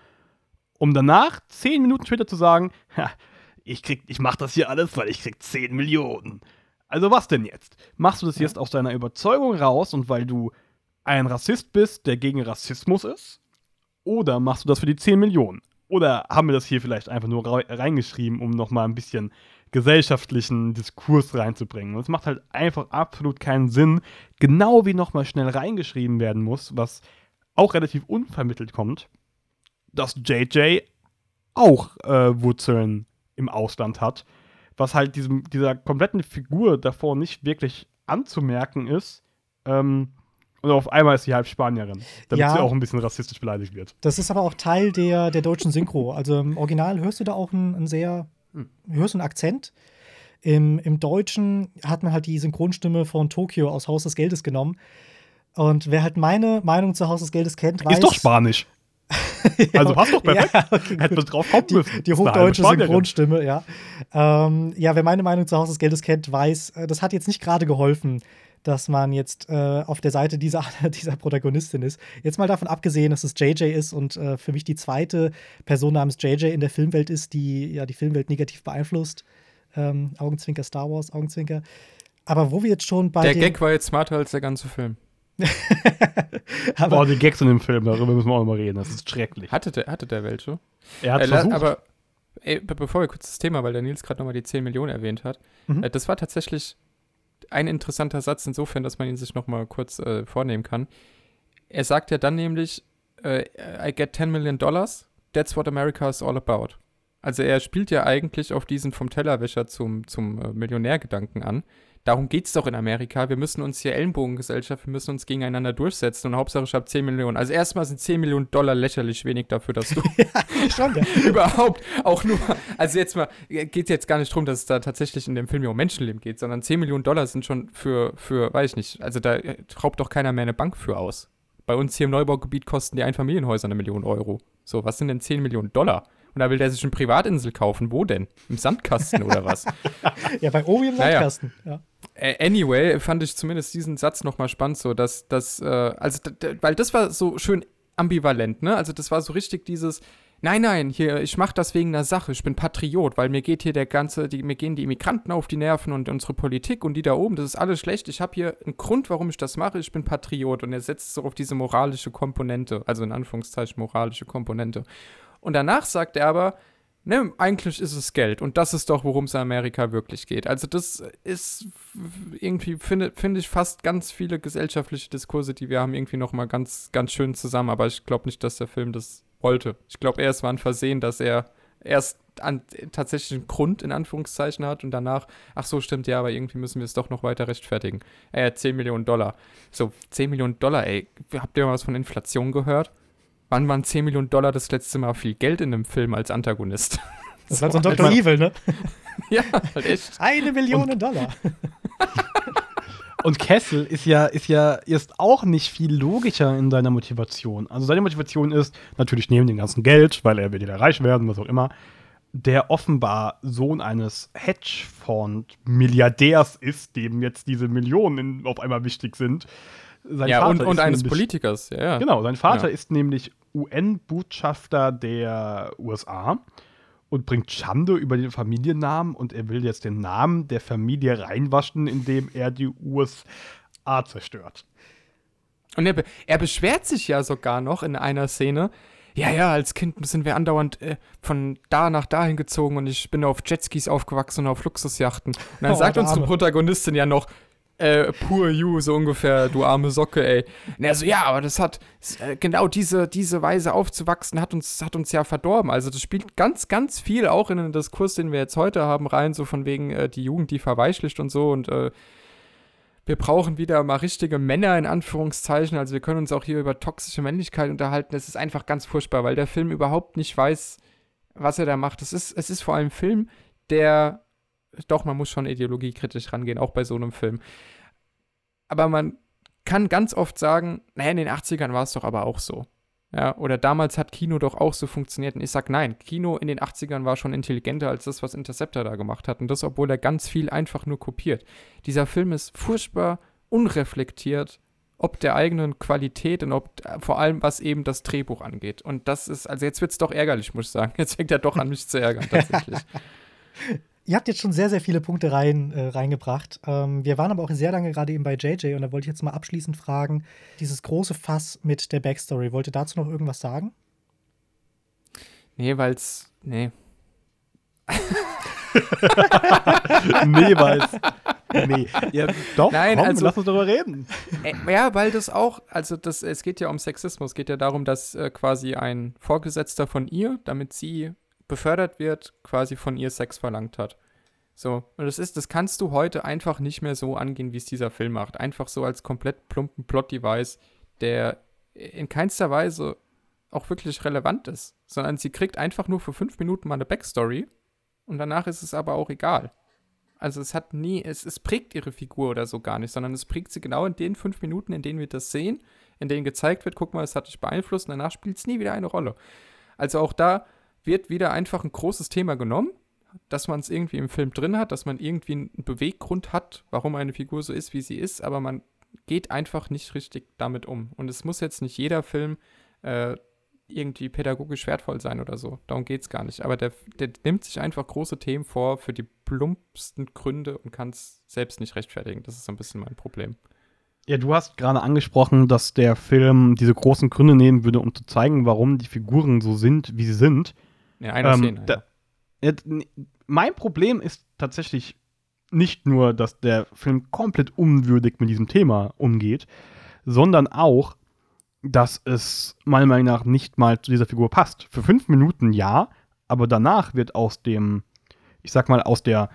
um danach zehn Minuten später zu sagen, ich krieg, ich mach das hier alles, weil ich krieg 10 Millionen. Also was denn jetzt? Machst du das jetzt aus deiner Überzeugung raus und weil du ein Rassist bist, der gegen Rassismus ist? Oder machst du das für die 10 Millionen? Oder haben wir das hier vielleicht einfach nur reingeschrieben, um nochmal ein bisschen gesellschaftlichen Diskurs reinzubringen. Und es macht halt einfach absolut keinen Sinn, genau wie nochmal schnell reingeschrieben werden muss, was auch relativ unvermittelt kommt, dass JJ auch äh, Wurzeln im Ausland hat, was halt diesem, dieser kompletten Figur davor nicht wirklich anzumerken ist. Ähm, und auf einmal ist sie halb Spanierin, damit ja, sie auch ein bisschen rassistisch beleidigt wird. Das ist aber auch Teil der, der deutschen Synchro. Also im Original hörst du da auch einen, einen sehr hm. hörst einen Akzent. Im, Im Deutschen hat man halt die Synchronstimme von Tokio aus Haus des Geldes genommen. Und wer halt meine Meinung zu Haus des Geldes kennt, weiß. Ist doch Spanisch. [LAUGHS] also passt doch perfekt. Ja, okay, Hätten wir drauf kommen müssen. Die, die hochdeutsche Synchronstimme, ja. Ähm, ja, wer meine Meinung zu Haus des Geldes kennt, weiß, äh, das hat jetzt nicht gerade geholfen, dass man jetzt äh, auf der Seite dieser, [LAUGHS] dieser Protagonistin ist. Jetzt mal davon abgesehen, dass es JJ ist und äh, für mich die zweite Person namens JJ in der Filmwelt ist, die ja die Filmwelt negativ beeinflusst. Ähm, Augenzwinker Star Wars, Augenzwinker. Aber wo wir jetzt schon bei. Der Gag war jetzt smarter als der ganze Film. [LAUGHS] aber Boah, die Gags in dem Film, darüber müssen wir auch mal reden. Das ist schrecklich. Hatte der, hatte der welche? Er hat äh, versucht. Aber ey, bevor wir kurz das Thema, weil der Nils gerade nochmal die 10 Millionen erwähnt hat, mhm. äh, das war tatsächlich ein interessanter Satz insofern, dass man ihn sich noch mal kurz äh, vornehmen kann. Er sagt ja dann nämlich, äh, I get 10 Million Dollars, that's what America is all about. Also er spielt ja eigentlich auf diesen vom Tellerwäscher zum, zum äh, Millionärgedanken an. Darum geht es doch in Amerika. Wir müssen uns hier Ellenbogengesellschaft, wir müssen uns gegeneinander durchsetzen und Hauptsache ich habe 10 Millionen. Also erstmal sind 10 Millionen Dollar lächerlich wenig dafür, dass du [LAUGHS] ja, schon, ja. [LAUGHS] überhaupt auch nur, also jetzt mal, geht jetzt gar nicht darum, dass es da tatsächlich in dem Film ja um Menschenleben geht, sondern 10 Millionen Dollar sind schon für, für, weiß ich nicht, also da raubt doch keiner mehr eine Bank für aus. Bei uns hier im Neubaugebiet kosten die Einfamilienhäuser eine Million Euro. So, was sind denn 10 Millionen Dollar? Und da will der sich eine Privatinsel kaufen. Wo denn? Im Sandkasten oder was? [LAUGHS] Ja, bei Obi im Naja. Sandkasten. Ja. Äh, Anyway, fand ich zumindest diesen Satz nochmal spannend, so dass das, äh, also, weil das war so schön ambivalent, ne? Also, das war so richtig dieses, nein, nein, hier, ich mach das wegen einer Sache, ich bin Patriot, weil mir geht hier der ganze, die, mir gehen die Immigranten auf die Nerven und unsere Politik und die da oben, das ist alles schlecht. Ich habe hier einen Grund, warum ich das mache, ich bin Patriot und er setzt so auf diese moralische Komponente, also in Anführungszeichen moralische Komponente. Und danach sagt er aber, Ne, eigentlich ist es Geld und das ist doch, worum es in Amerika wirklich geht. Also das ist irgendwie, finde finde ich, fast ganz viele gesellschaftliche Diskurse, die wir haben, irgendwie noch mal ganz, ganz schön zusammen. Aber ich glaube nicht, dass der Film das wollte. Ich glaube eher, es war ein Versehen, dass er erst an, tatsächlich einen Grund in Anführungszeichen hat und danach, ach so, stimmt, ja, aber irgendwie müssen wir es doch noch weiter rechtfertigen. Er hat 10 Millionen Dollar. So, 10 Millionen Dollar, ey, habt ihr mal was von Inflation gehört? Wann waren 10 Millionen Dollar das letzte Mal viel Geld in einem Film als Antagonist? [LAUGHS] Das war so ein So, Dr. Evil, ne? [LAUGHS] ja, halt echt. Eine Million Dollar. [LAUGHS] Und Kessel ist ja, ist ja ist auch nicht viel logischer in seiner Motivation. Also seine Motivation ist natürlich neben dem ganzen Geld, weil er will ja reich werden, was auch immer, der offenbar Sohn eines Hedgefonds-Milliardärs ist, dem jetzt diese Millionen in, auf einmal wichtig sind. Sein ja, und, Vater und ist eines nämlich- Politikers, ja, ja. Genau, sein Vater Ja. ist nämlich UN-Botschafter der USA und bringt Schande über den Familiennamen und er will jetzt den Namen der Familie reinwaschen, indem er die USA zerstört. Und er, er beschwert sich ja sogar noch in einer Szene. Ja, ja, als Kind sind wir andauernd äh, von da nach dahin gezogen und ich bin auf Jetskis aufgewachsen und auf Luxusjachten. Und dann Oh, sagt unsere. Protagonistin ja noch, äh, poor you, so ungefähr, du arme Socke, ey. Und er so, ja, aber das hat, äh, genau diese, diese Weise aufzuwachsen hat uns, hat uns ja verdorben. Also das spielt ganz, ganz viel auch in den Diskurs, den wir jetzt heute haben, rein, so von wegen äh, die Jugend, die verweichlicht und so und äh, wir brauchen wieder mal richtige Männer in Anführungszeichen. Also wir können uns auch hier über toxische Männlichkeit unterhalten. Das ist einfach ganz furchtbar, weil der Film überhaupt nicht weiß, was er da macht. Es ist, es ist vor allem ein Film, der, doch, man muss schon ideologiekritisch rangehen, auch bei so einem Film. Aber man kann ganz oft sagen, naja, in den 80ern war es doch aber auch so. Ja, oder damals hat Kino doch auch so funktioniert. Und ich sag nein, Kino in den 80ern war schon intelligenter als das, was Interceptor da gemacht hat. Und das, obwohl er ganz viel einfach nur kopiert. Dieser Film ist furchtbar unreflektiert, ob der eigenen Qualität und ob vor allem, was eben das Drehbuch angeht. Und das ist, also jetzt wird es doch ärgerlich, muss ich sagen. Jetzt fängt er doch an, mich zu ärgern, tatsächlich. [LAUGHS] Ihr habt jetzt schon sehr, sehr viele Punkte rein, äh, reingebracht. Ähm, wir waren aber auch sehr lange gerade eben bei JJ und da wollte ich jetzt mal abschließend fragen: dieses große Fass mit der Backstory. Wollt ihr dazu noch irgendwas sagen? nee, weil's, nee. [LAUGHS] nee, weil Nee. Ja, doch, Nein, komm, also- lass uns darüber reden. Äh, ja, weil das auch, also das, es geht ja um Sexismus, es geht ja darum, dass äh, quasi ein Vorgesetzter von ihr, damit sie befördert wird, quasi von ihr Sex verlangt hat. So, und das ist, das kannst du heute einfach nicht mehr so angehen, wie es dieser Film macht. Einfach so als komplett plumpen Plot-Device, der in keinster Weise auch wirklich relevant ist, sondern sie kriegt einfach nur für fünf Minuten mal eine Backstory und danach ist es aber auch egal. Also es hat nie, es, es prägt ihre Figur oder so gar nicht, sondern es prägt sie genau in den fünf Minuten, in denen wir das sehen, in denen gezeigt wird, guck mal, es hat dich beeinflusst und danach spielt es nie wieder eine Rolle. Also auch da wird wieder einfach ein großes Thema genommen, dass man es irgendwie im Film drin hat, dass man irgendwie einen Beweggrund hat, warum eine Figur so ist, wie sie ist, aber man geht einfach nicht richtig damit um. Und es muss jetzt nicht jeder Film äh, irgendwie pädagogisch wertvoll sein oder so. Darum geht es gar nicht. Aber der, der nimmt sich einfach große Themen vor für die plumpsten Gründe und kann es selbst nicht rechtfertigen. Das ist so ein bisschen mein Problem. Ja, du hast gerade angesprochen, dass der Film diese großen Gründe nehmen würde, um zu zeigen, warum die Figuren so sind, wie sie sind. Ja, einer Ähm, Szene. da- ja. Mein Problem ist tatsächlich nicht nur, dass der Film komplett unwürdig mit diesem Thema umgeht, sondern auch, dass es meiner Meinung nach nicht mal zu dieser Figur passt. Für fünf Minuten ja, aber danach wird aus dem, ich sag mal, aus der,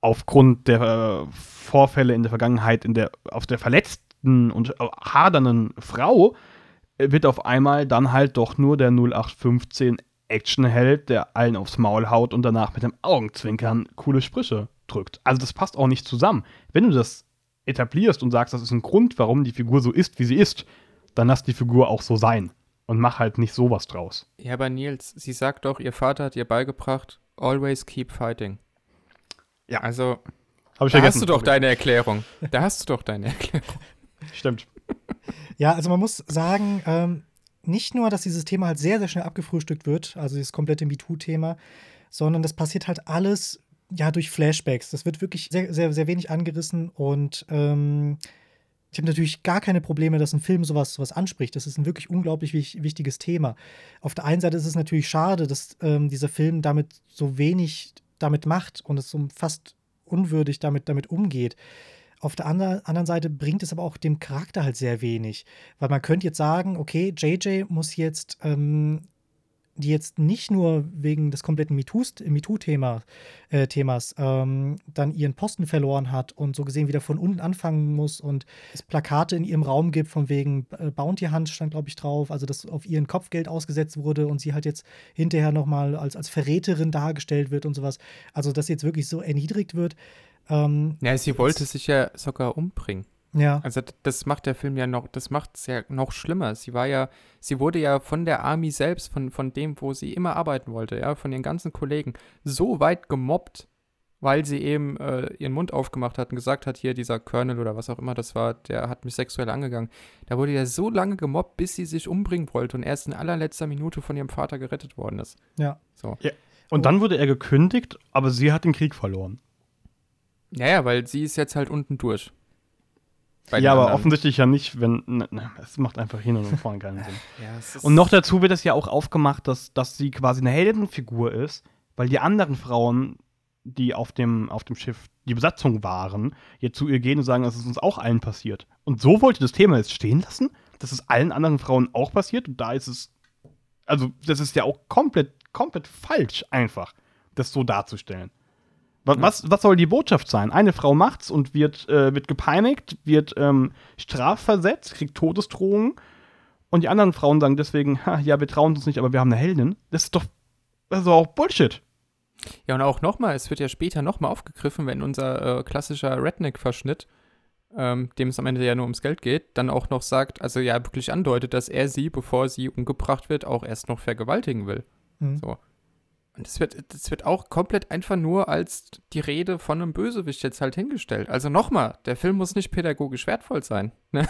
aufgrund der äh, Vorfälle in der Vergangenheit, in der, aus der verletzten und äh, hadernden Frau, äh, wird auf einmal dann halt doch nur der 0815 Actionheld, der allen aufs Maul haut und danach mit dem Augenzwinkern coole Sprüche drückt. Also das passt auch nicht zusammen. Wenn du das etablierst und sagst, das ist ein Grund, warum die Figur so ist, wie sie ist, dann lass die Figur auch so sein. und mach halt nicht sowas draus. Ja, aber Nils, sie sagt doch, ihr Vater hat ihr beigebracht, always keep fighting. Ja. Also, Hab ich da vergessen. hast du doch deine Erklärung. Da hast du doch deine Erklärung. Stimmt. Ja, also man muss sagen, ähm, nicht nur, dass dieses Thema halt sehr, sehr schnell abgefrühstückt wird, also dieses komplette MeToo-Thema, sondern das passiert halt alles ja durch Flashbacks. Das wird wirklich sehr, sehr, sehr wenig angerissen und ähm, ich habe natürlich gar keine Probleme, dass ein Film sowas, sowas anspricht. Das ist ein wirklich unglaublich wich wichtiges Thema. Auf der einen Seite ist es natürlich schade, dass ähm, dieser Film damit so wenig damit macht und es so fast unwürdig damit, damit umgeht. Auf der ander- anderen Seite bringt es aber auch dem Charakter halt sehr wenig. Weil man könnte jetzt sagen, okay, JJ muss jetzt, ähm, die jetzt nicht nur wegen des kompletten MeToos- MeToo-Thema, äh, ähm, dann ihren Posten verloren hat und so gesehen wieder von unten anfangen muss und es Plakate in ihrem Raum gibt, von wegen äh, Bounty Hunt stand, glaube ich, drauf, also dass auf ihren Kopfgeld ausgesetzt wurde und sie halt jetzt hinterher nochmal als, als Verräterin dargestellt wird und sowas. Also, dass sie jetzt wirklich so erniedrigt wird. Ähm, Ja, sie wollte sich ja sogar umbringen. ja. Also das macht der Film ja noch, das macht es ja noch schlimmer. Sie war ja, sie wurde ja von der Army selbst, von, von dem, wo sie immer arbeiten wollte, ja, von ihren ganzen Kollegen, so weit gemobbt, weil sie eben äh, ihren Mund aufgemacht hat und gesagt hat, hier dieser Colonel oder was auch immer das war, der hat mich sexuell angegangen. Da wurde ja so lange gemobbt, bis sie sich umbringen wollte und erst in allerletzter Minute von ihrem Vater gerettet worden ist. Ja. So. Und dann wurde er gekündigt, aber sie hat den Krieg verloren. Ja, ja, weil sie ist jetzt halt unten durch. Bei ja, aber anderen. offensichtlich ja nicht, wenn. Ne, ne, es macht einfach hin und vorne keinen [LAUGHS] Sinn. Ja, Und noch dazu wird es ja auch aufgemacht, dass, dass sie quasi eine Heldenfigur ist, weil die anderen Frauen, die auf dem, auf dem Schiff die Besatzung waren, jetzt zu ihr gehen und sagen, es ist uns auch allen passiert. Und so wollte das Thema jetzt stehen lassen, dass es allen anderen Frauen auch passiert. Und da ist es. Also, das ist ja auch komplett, komplett falsch, einfach, das so darzustellen. Was, was, was soll die Botschaft sein? Eine Frau macht's und wird, äh, wird gepeinigt, wird ähm, strafversetzt, kriegt Todesdrohungen und die anderen Frauen sagen deswegen, ha, ja, wir trauen uns nicht, aber wir haben eine Heldin. Das ist doch, das ist doch auch Bullshit. Ja, und auch nochmal, es wird ja später nochmal aufgegriffen, wenn unser äh, klassischer Redneck-Verschnitt, ähm, dem es am Ende ja nur ums Geld geht, dann auch noch sagt, also ja, wirklich andeutet, dass er sie, bevor sie umgebracht wird, auch erst noch vergewaltigen will. Mhm. So. Und das wird, das wird auch komplett einfach nur als die Rede von einem Bösewicht jetzt halt hingestellt. Also nochmal, der Film muss nicht pädagogisch wertvoll sein. [LAUGHS] Ne?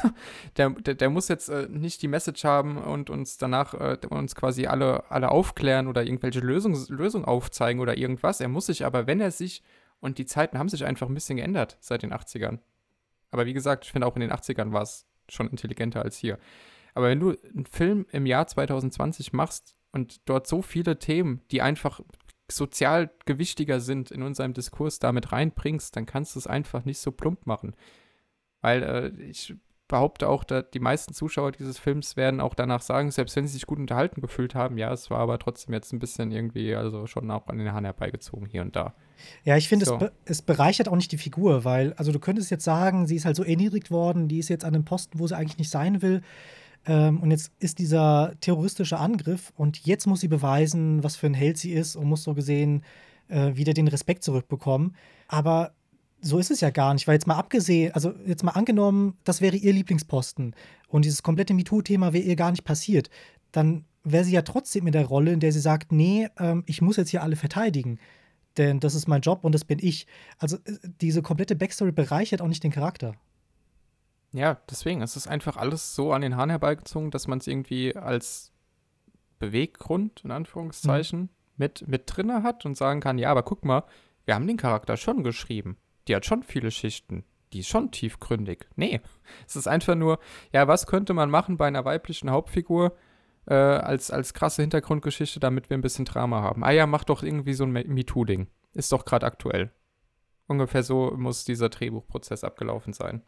Der, der, der muss jetzt äh, nicht die Message haben und uns danach äh, uns quasi alle, alle aufklären oder irgendwelche Lösungen aufzeigen oder irgendwas. Er muss sich aber, wenn er sich, und die Zeiten haben sich einfach ein bisschen geändert seit den 80ern. Aber wie gesagt, ich finde auch in den 80ern war es schon intelligenter als hier. Aber wenn du einen Film im Jahr 2020 machst und dort so viele Themen, die einfach sozial gewichtiger sind in unserem Diskurs damit reinbringst, dann kannst du es einfach nicht so plump machen. Weil äh, ich behaupte auch, dass die meisten Zuschauer dieses Films werden auch danach sagen, selbst wenn sie sich gut unterhalten gefühlt haben, ja, es war aber trotzdem jetzt ein bisschen irgendwie, also schon auch an den Haaren herbeigezogen hier und da. Ja, ich finde, So. es, be es bereichert auch nicht die Figur, weil, also du könntest jetzt sagen, sie ist halt so erniedrigt worden, die ist jetzt an einem Posten, wo sie eigentlich nicht sein will. Ähm, und jetzt ist dieser terroristische Angriff und jetzt muss sie beweisen, was für ein Held sie ist und muss so gesehen äh, wieder den Respekt zurückbekommen. Aber so ist es ja gar nicht, weil jetzt mal abgesehen, also jetzt mal angenommen, das wäre ihr Lieblingsposten und dieses komplette MeToo-Thema wäre ihr gar nicht passiert, dann wäre sie ja trotzdem in der Rolle, in der sie sagt, nee, ähm, ich muss jetzt hier alle verteidigen denn das ist mein Job und das bin ich. Also äh, diese komplette Backstory bereichert auch nicht den Charakter. Ja, deswegen, es ist einfach alles so an den Haaren herbeigezogen, dass man es irgendwie als Beweggrund, in Anführungszeichen, mit, mit drinne hat und sagen kann, ja, aber guck mal, wir haben den Charakter schon geschrieben. Die hat schon viele Schichten. Die ist schon tiefgründig. Nee, [LAUGHS] es ist einfach nur, ja, was könnte man machen bei einer weiblichen Hauptfigur äh, als, als krasse Hintergrundgeschichte, damit wir ein bisschen Drama haben? Ah ja, mach doch irgendwie so ein Me- MeToo-Ding. Ist doch gerade aktuell. Ungefähr so muss dieser Drehbuchprozess abgelaufen sein.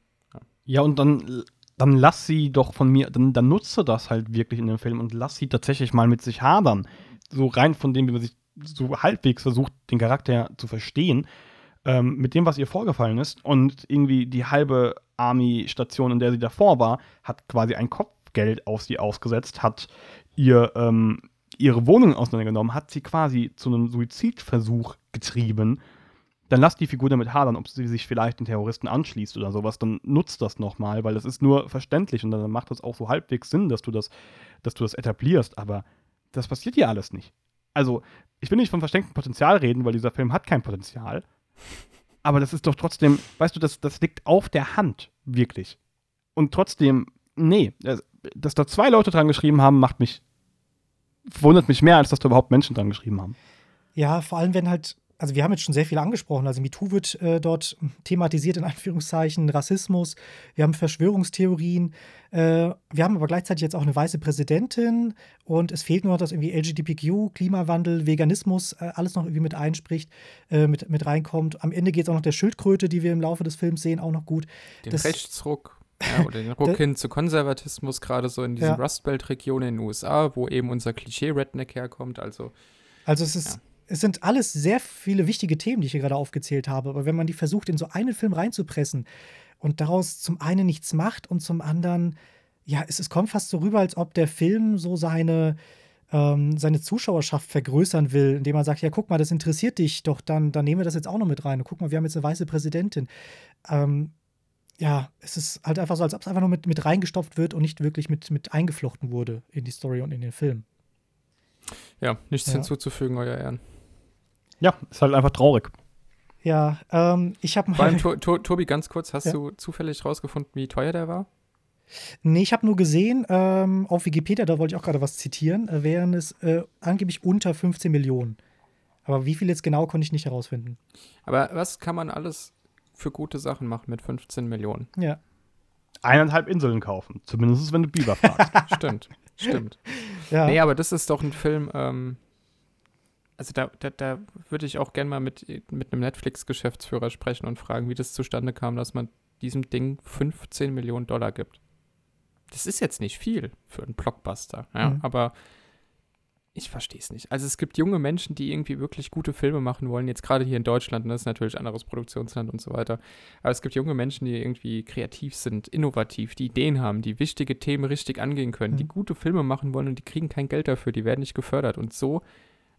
Ja, und dann, dann lass sie doch von mir, dann, dann nutze das halt wirklich in dem Film und lass sie tatsächlich mal mit sich hadern. So rein von dem, wie man sich so halbwegs versucht, den Charakter zu verstehen, ähm, mit dem, was ihr vorgefallen ist. Und irgendwie die halbe Army-Station, in der sie davor war, hat quasi ein Kopfgeld auf sie ausgesetzt, hat ihr ähm, ihre Wohnung auseinandergenommen, hat sie quasi zu einem Suizidversuch getrieben. Dann lass die Figur damit hadern, ob sie sich vielleicht den Terroristen anschließt oder sowas, dann nutzt das nochmal, weil das ist nur verständlich und dann macht das auch so halbwegs Sinn, dass du das, dass du das etablierst, aber das passiert hier alles nicht. Also, ich will nicht von verstecktem Potenzial reden, weil dieser Film hat kein Potenzial. Aber das ist doch trotzdem, weißt du, das, das liegt auf der Hand, wirklich. Und trotzdem, nee, dass da zwei Leute dran geschrieben haben, macht mich, wundert mich mehr, als dass da überhaupt Menschen dran geschrieben haben. Ja, vor allem, wenn halt also wir haben jetzt schon sehr viel angesprochen. Also MeToo wird äh, dort thematisiert, in Anführungszeichen, Rassismus, wir haben Verschwörungstheorien, äh, wir haben aber gleichzeitig jetzt auch eine weiße Präsidentin und es fehlt nur noch, dass irgendwie LGBTQ, Klimawandel, Veganismus, äh, alles noch irgendwie mit einspricht, äh, mit, mit reinkommt. Am Ende geht es auch noch der Schildkröte, die wir im Laufe des Films sehen, auch noch gut. Den Das- Rechtsruck. Ja, oder den Ruck [LAUGHS] hin zu Konservatismus, gerade so in diesen Ja. Rust Belt-Regionen in den USA, wo eben unser Klischee-Redneck herkommt. Also, Also es ist, Ja. Es sind alles sehr viele wichtige Themen, die ich hier gerade aufgezählt habe. Aber wenn man die versucht, in so einen Film reinzupressen und daraus zum einen nichts macht und zum anderen, ja, es, es kommt fast so rüber, als ob der Film so seine, ähm, seine Zuschauerschaft vergrößern will, indem man sagt, ja, guck mal, das interessiert dich doch, dann, dann nehmen wir das jetzt auch noch mit rein. Und guck mal, wir haben jetzt eine weiße Präsidentin. Ähm, ja, es ist halt einfach so, als ob es einfach nur mit, mit reingestopft wird und nicht wirklich mit, mit eingeflochten wurde in die Story und in den Film. ja, nichts Ja. hinzuzufügen, euer Ehren. Ja, ist halt einfach traurig. Ja, ähm, ich habe Vor allem, mal. to to Tobi, ganz kurz, hast Ja. du zufällig rausgefunden, wie teuer der war? Nee, ich habe nur gesehen, ähm, auf Wikipedia, da wollte ich auch gerade was zitieren, äh, wären es äh, angeblich unter 15 Millionen. Aber wie viel jetzt genau, konnte ich nicht herausfinden. Aber was kann man alles für gute Sachen machen mit 15 Millionen? Ja. Eineinhalb Inseln kaufen. Zumindest wenn du Biber fragst. [LAUGHS] Stimmt, stimmt. Ja. Nee, aber das ist doch ein Film, ähm, also da, da, da würde ich auch gerne mal mit, mit einem Netflix-Geschäftsführer sprechen und fragen, wie das zustande kam, dass man diesem Ding 15 Millionen Dollar gibt. Das ist jetzt nicht viel für einen Blockbuster, ja, Mhm. aber ich verstehe es nicht. Also es gibt junge Menschen, die irgendwie wirklich gute Filme machen wollen, jetzt gerade hier in Deutschland, das ist natürlich ein anderes Produktionsland und so weiter, aber es gibt junge Menschen, die irgendwie kreativ sind, innovativ, die Ideen haben, die wichtige Themen richtig angehen können, die Mhm. gute Filme machen wollen und die kriegen kein Geld dafür, die werden nicht gefördert. Und so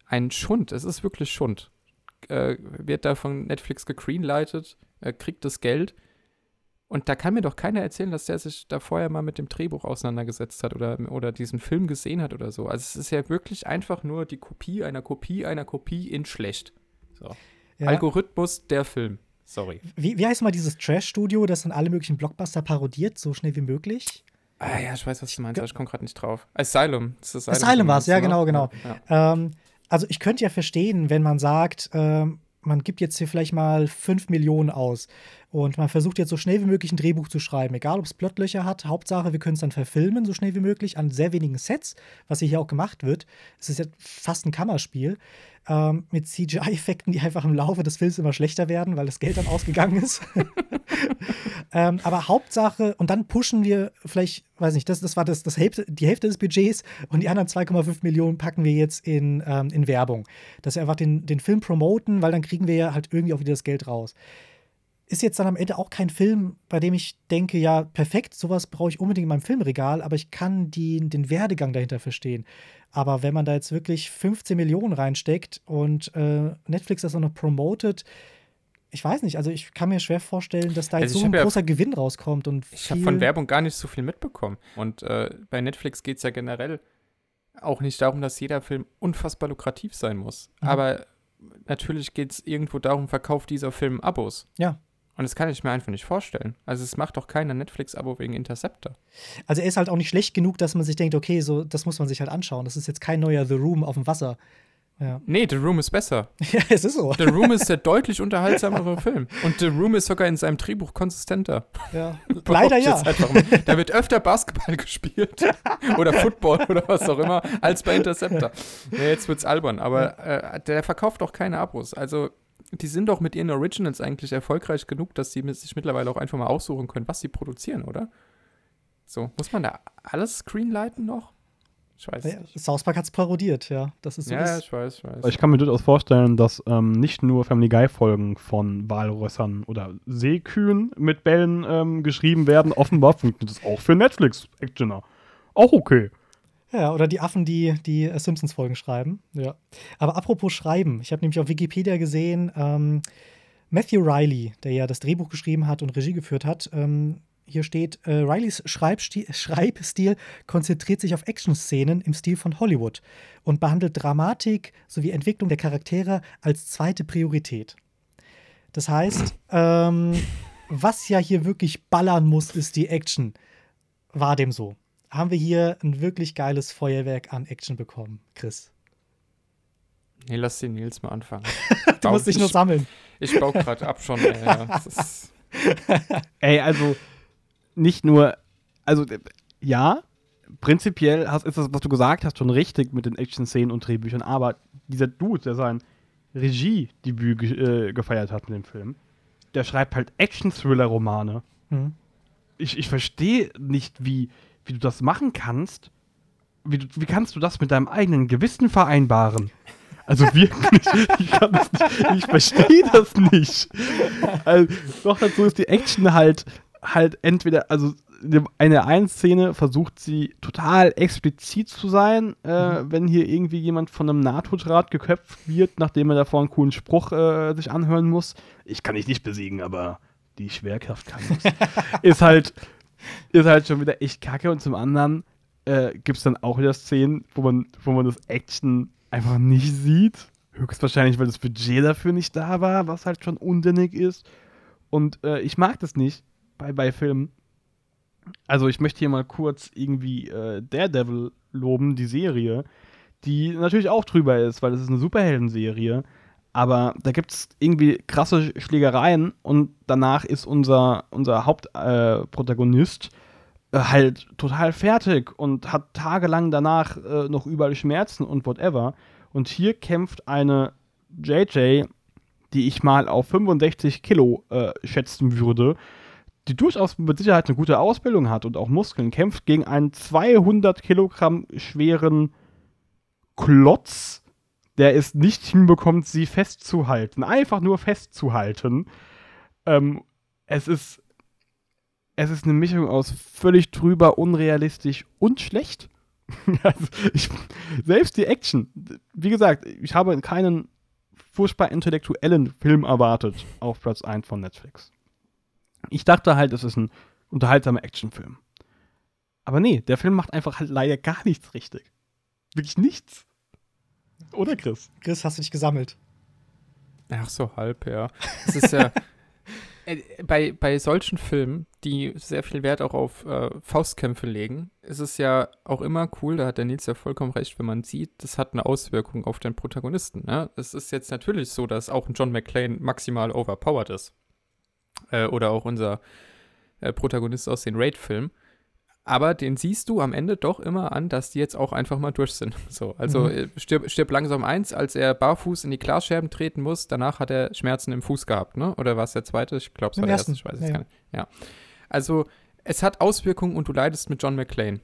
ein Schund, es ist wirklich Schund, äh, wird da von Netflix gegreenlightet, äh, kriegt das Geld. Und da kann mir doch keiner erzählen, dass der sich da vorher mal mit dem Drehbuch auseinandergesetzt hat oder, oder diesen Film gesehen hat oder so. Also es ist ja wirklich einfach nur die Kopie einer Kopie einer Kopie in schlecht. So. ja. Algorithmus der Film. Sorry. Wie, wie heißt mal dieses Trash-Studio, das dann alle möglichen Blockbuster parodiert, so schnell wie möglich? Ah ja, ich weiß, was du meinst, aber ich komme gerade nicht drauf. Asylum. Das ist Asylum war's, ja, ne? genau, genau. Ja. Ähm, also ich könnte ja verstehen, wenn man sagt, ähm, man gibt jetzt hier vielleicht mal 5 Millionen aus und man versucht jetzt so schnell wie möglich ein Drehbuch zu schreiben, egal ob es Plottlöcher hat. Hauptsache, wir können es dann verfilmen, so schnell wie möglich, an sehr wenigen Sets, was hier auch gemacht wird. Es ist ja fast ein Kammerspiel ähm, mit CGI-Effekten, die einfach im Laufe des Films immer schlechter werden, weil das Geld dann ausgegangen ist. [LAUGHS] ähm, aber Hauptsache, und dann pushen wir vielleicht, weiß nicht, das, das war das, das Hälfte, die Hälfte des Budgets und die anderen 2,5 Millionen packen wir jetzt in, ähm, in Werbung. Dass wir einfach den, den Film promoten, weil dann kriegen wir ja halt irgendwie auch wieder das Geld raus. Ist jetzt dann am Ende auch kein Film, bei dem ich denke, ja, perfekt, sowas brauche ich unbedingt in meinem Filmregal, aber ich kann die, den Werdegang dahinter verstehen. Aber wenn man da jetzt wirklich 15 Millionen reinsteckt und äh, Netflix das auch noch promotet, ich weiß nicht, also ich kann mir schwer vorstellen, dass da jetzt Also so ein ja- großer Gewinn rauskommt und Ich habe von Werbung gar nicht so viel mitbekommen. Und äh, bei Netflix geht es ja generell auch nicht darum, dass jeder Film unfassbar lukrativ sein muss. Mhm. Aber natürlich geht es irgendwo darum, verkauft dieser Film Abos. Ja. Und das kann ich mir einfach nicht vorstellen. Also es macht doch keiner Netflix-Abo wegen Interceptor. Also er ist halt auch nicht schlecht genug, dass man sich denkt, okay, so das muss man sich halt anschauen. Das ist jetzt kein neuer The Room auf dem Wasser. Ja, [LAUGHS] Nee, The Room ist besser. ja es ist so. The Room ist der deutlich unterhaltsamere [LAUGHS] Film. Und The Room ist sogar in seinem Drehbuch konsistenter. Ja. [LAUGHS] Leider ja. Da wird öfter Basketball gespielt oder Football oder was auch immer als bei Interceptor. Ja, jetzt wird's albern, aber äh, der verkauft auch keine Abos. Also die sind doch mit ihren Originals eigentlich erfolgreich genug, dass sie sich mittlerweile auch einfach mal aussuchen können, was sie produzieren, oder? So, muss man da alles screenlighten noch? Ich weiß Ja, nicht. South Park hat es parodiert, ja. Das ist so Ja, das- ich weiß, ich weiß. Aber ich kann mir durchaus vorstellen, dass ähm, nicht nur Family Guy-Folgen von Walrössern oder Seekühen mit Bällen ähm, geschrieben werden. Offenbar funktioniert das auch für Netflix-Actioner. Auch okay. Ja, oder die Affen, die die äh, Simpsons-Folgen schreiben. Ja. Aber apropos Schreiben, ich habe nämlich auf Wikipedia gesehen, ähm, Matthew Riley, der ja das Drehbuch geschrieben hat und Regie geführt hat, ähm, hier steht, äh, Rileys Schreibstil, Schreibstil konzentriert sich auf Actionszenen im Stil von Hollywood und behandelt Dramatik sowie Entwicklung der Charaktere als zweite Priorität. Das heißt, ähm, was ja hier wirklich ballern muss, ist die Action. War dem so. Haben wir hier ein wirklich geiles Feuerwerk an Action bekommen, Chris? Nee, lass den Nils mal anfangen. [LAUGHS] du musst dich nur sammeln. Ich baue gerade ab schon. [LAUGHS] Ist Ey, also nicht nur, also äh, ja, prinzipiell hast, ist das, was du gesagt hast, schon richtig mit den Action-Szenen und Drehbüchern, aber dieser Dude, der sein Regiedebüt ge äh, gefeiert hat mit dem Film, der schreibt halt Action-Thriller-Romane. Mhm. Ich, ich verstehe nicht, wie, wie du das machen kannst. Wie, du, wie kannst du das mit deinem eigenen Gewissen vereinbaren? Also wirklich, [LAUGHS] ich nicht, ich verstehe das nicht. Also, doch dazu ist die Action halt, halt entweder, also in der einen Szene versucht sie total explizit zu sein, äh, wenn hier irgendwie jemand von einem Nahtodraht geköpft wird, nachdem er davor einen coolen Spruch äh, sich anhören muss. Ich kann dich nicht besiegen, aber die Schwerkraft kann es. [LAUGHS] ist halt, [LAUGHS] ist halt schon wieder echt kacke und zum anderen äh, gibt es dann auch wieder Szenen, wo man, wo man das Action einfach nicht sieht. Höchstwahrscheinlich, weil das Budget dafür nicht da war, was halt schon unsinnig ist. Und äh, ich mag das nicht bei, bei Filmen. Also ich möchte hier mal kurz irgendwie äh, Daredevil loben, die Serie, die natürlich auch drüber ist, weil es ist eine Superhelden-Serie. Aber da gibt es irgendwie krasse Schlägereien und danach ist unser, unser Hauptprotagonist äh, halt total fertig und hat tagelang danach äh, noch überall Schmerzen und whatever. Und hier kämpft eine JJ, die ich mal auf 65 Kilo äh, schätzen würde, die durchaus mit Sicherheit eine gute Ausbildung hat und auch Muskeln, kämpft gegen einen 200 Kilogramm schweren Klotz, der es nicht hinbekommt, sie festzuhalten. Einfach nur festzuhalten. Ähm, es ist. Es ist eine Mischung aus völlig drüber, unrealistisch und schlecht. [LAUGHS] also ich, selbst die Action. Wie gesagt, ich habe keinen furchtbar intellektuellen Film erwartet auf Platz 1 von Netflix. Ich dachte halt, es ist ein unterhaltsamer Actionfilm. Aber nee, der Film macht einfach halt leider gar nichts richtig. Wirklich nichts. Oder Chris? Chris, hast du dich gesammelt? Ach so, halb, ja. Es ist ja. [LAUGHS] äh, bei, bei solchen Filmen, die sehr viel Wert auch auf äh, Faustkämpfe legen, ist es ja auch immer cool, da hat der Nils ja vollkommen recht, wenn man sieht, das hat eine Auswirkung auf den Protagonisten. Ne? Es ist jetzt natürlich so, dass auch ein John McClane maximal overpowered ist. Äh, oder auch unser äh, Protagonist aus den Raid-Filmen. Aber den siehst du am Ende doch immer an, dass die jetzt auch einfach mal durch sind. [LAUGHS] So, also Mhm. äh, stirb, stirb langsam eins, als er barfuß in die Glasscherben treten muss. Danach hat er Schmerzen im Fuß gehabt, ne? Oder war es der zweite? Ich glaube, es war der ersten, erste. Ich weiß es ja, gar nicht. Ja. Also, es hat Auswirkungen und du leidest mit John McClane.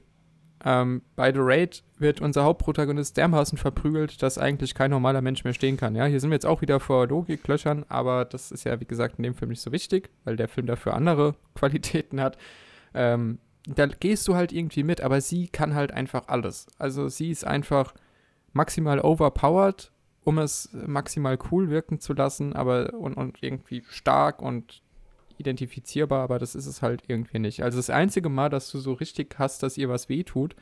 Ähm, bei The Raid wird unser Hauptprotagonist dermaßen verprügelt, dass eigentlich kein normaler Mensch mehr stehen kann. Ja, hier sind wir jetzt auch wieder vor Logiklöchern, aber das ist ja, wie gesagt, in dem Film nicht so wichtig, weil der Film dafür andere [LAUGHS] Qualitäten hat. Ähm, da gehst du halt irgendwie mit, aber sie kann halt einfach alles. Also sie ist einfach maximal overpowered, um es maximal cool wirken zu lassen, aber und, und irgendwie stark und identifizierbar, aber das ist es halt irgendwie nicht. Also das einzige Mal, dass du so richtig hast, dass ihr was wehtut,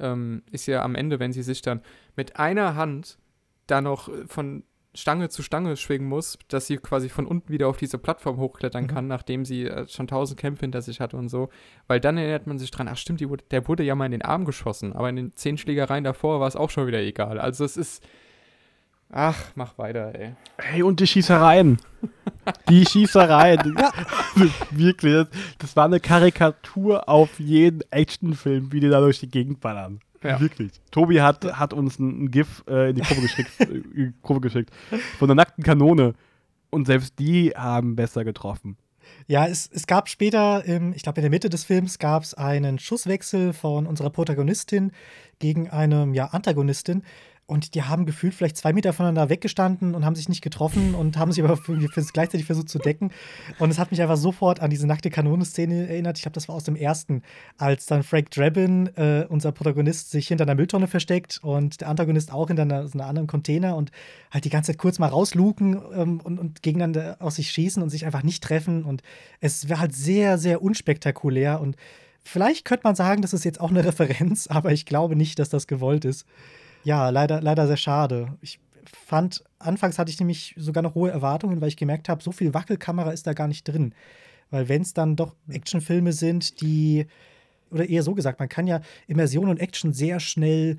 ähm, ist ja am Ende, wenn sie sich dann mit einer Hand da noch von Stange zu Stange schwingen muss, dass sie quasi von unten wieder auf diese Plattform hochklettern Mhm. kann, nachdem sie äh, schon tausend Kämpfe hinter sich hatte und so. Weil dann erinnert man sich dran, ach stimmt, wurde, der wurde ja mal in den Arm geschossen, aber in den zehn Schlägereien davor war es auch schon wieder egal. Also es ist. Ach, mach weiter, ey. Hey, und die Schießereien. Die Schießereien. [LAUGHS] ja. Wirklich, das, das war eine Karikatur auf jeden Actionfilm, wie die da durch die Gegend ballern. Ja. Wirklich. Tobi hat, hat uns ein, GIF äh, in die Gruppe geschickt, [LAUGHS] äh, Gruppe geschickt von der nackten Kanone. Und selbst die haben besser getroffen. Ja, es, es gab später, im, ich glaube in der Mitte des Films, gab es einen Schusswechsel von unserer Protagonistin gegen eine ja, Antagonistin. Und die haben gefühlt vielleicht zwei Meter voneinander weggestanden und haben sich nicht getroffen und haben sich aber für, für, gleichzeitig versucht zu decken. Und es hat mich einfach sofort an diese nackte Kanone-Szene erinnert. Ich glaube, das war aus dem ersten, als dann Frank Drabin, äh, unser Protagonist, sich hinter einer Mülltonne versteckt und der Antagonist auch hinter einer, so einer anderen Container und halt die ganze Zeit kurz mal rausluken ähm, und, und gegeneinander aus sich schießen und sich einfach nicht treffen. Und es wäre halt sehr, sehr unspektakulär. Und vielleicht könnte man sagen, das ist jetzt auch eine [LAUGHS] Referenz, aber ich glaube nicht, dass das gewollt ist. Ja, leider, leider sehr schade. Ich fand, anfangs hatte ich nämlich sogar noch hohe Erwartungen, weil ich gemerkt habe, so viel Wackelkamera ist da gar nicht drin. Weil wenn es dann doch Actionfilme sind, die, oder eher so gesagt, man kann ja Immersion und Action sehr schnell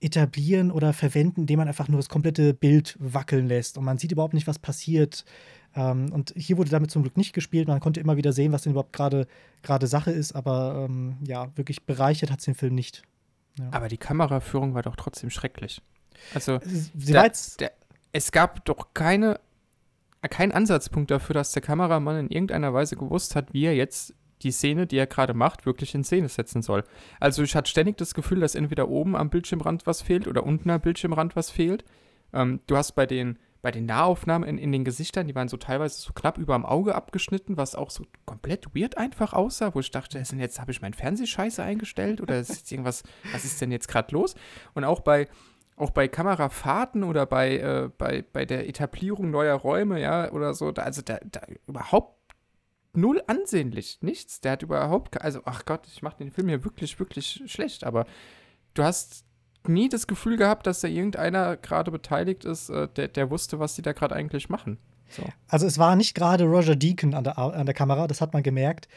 etablieren oder verwenden, indem man einfach nur das komplette Bild wackeln lässt und man sieht überhaupt nicht, was passiert. Ähm, und hier wurde damit zum Glück nicht gespielt. Man konnte immer wieder sehen, was denn überhaupt gerade Sache ist, aber ähm, ja, wirklich bereichert hat es den Film nicht. Ja. Aber die Kameraführung war doch trotzdem schrecklich. Also, Sie der, der, es gab doch keine, keinen Ansatzpunkt dafür, dass der Kameramann in irgendeiner Weise gewusst hat, wie er jetzt die Szene, die er gerade macht, wirklich in Szene setzen soll. Also ich hatte ständig das Gefühl, dass entweder oben am Bildschirmrand was fehlt oder unten am Bildschirmrand was fehlt. Ähm, du hast bei den bei den Nahaufnahmen in, in, den Gesichtern, die waren so teilweise so knapp über dem Auge abgeschnitten, was auch so komplett weird einfach aussah, wo ich dachte, ist jetzt habe ich meinen Fernsehscheiße eingestellt oder ist jetzt irgendwas, [LAUGHS] was ist denn jetzt gerade los? Und auch bei auch bei Kamerafahrten oder bei, äh, bei, bei der Etablierung neuer Räume, ja, oder so, da, also da, da überhaupt null ansehnlich, nichts. Der hat überhaupt, also, ach Gott, ich mache den Film hier wirklich, wirklich schlecht, aber du hast nie das Gefühl gehabt, dass da irgendeiner gerade beteiligt ist, äh, der, der wusste, was die da gerade eigentlich machen. So. Also es war nicht gerade Roger Deacon an der, an der Kamera, das hat man gemerkt.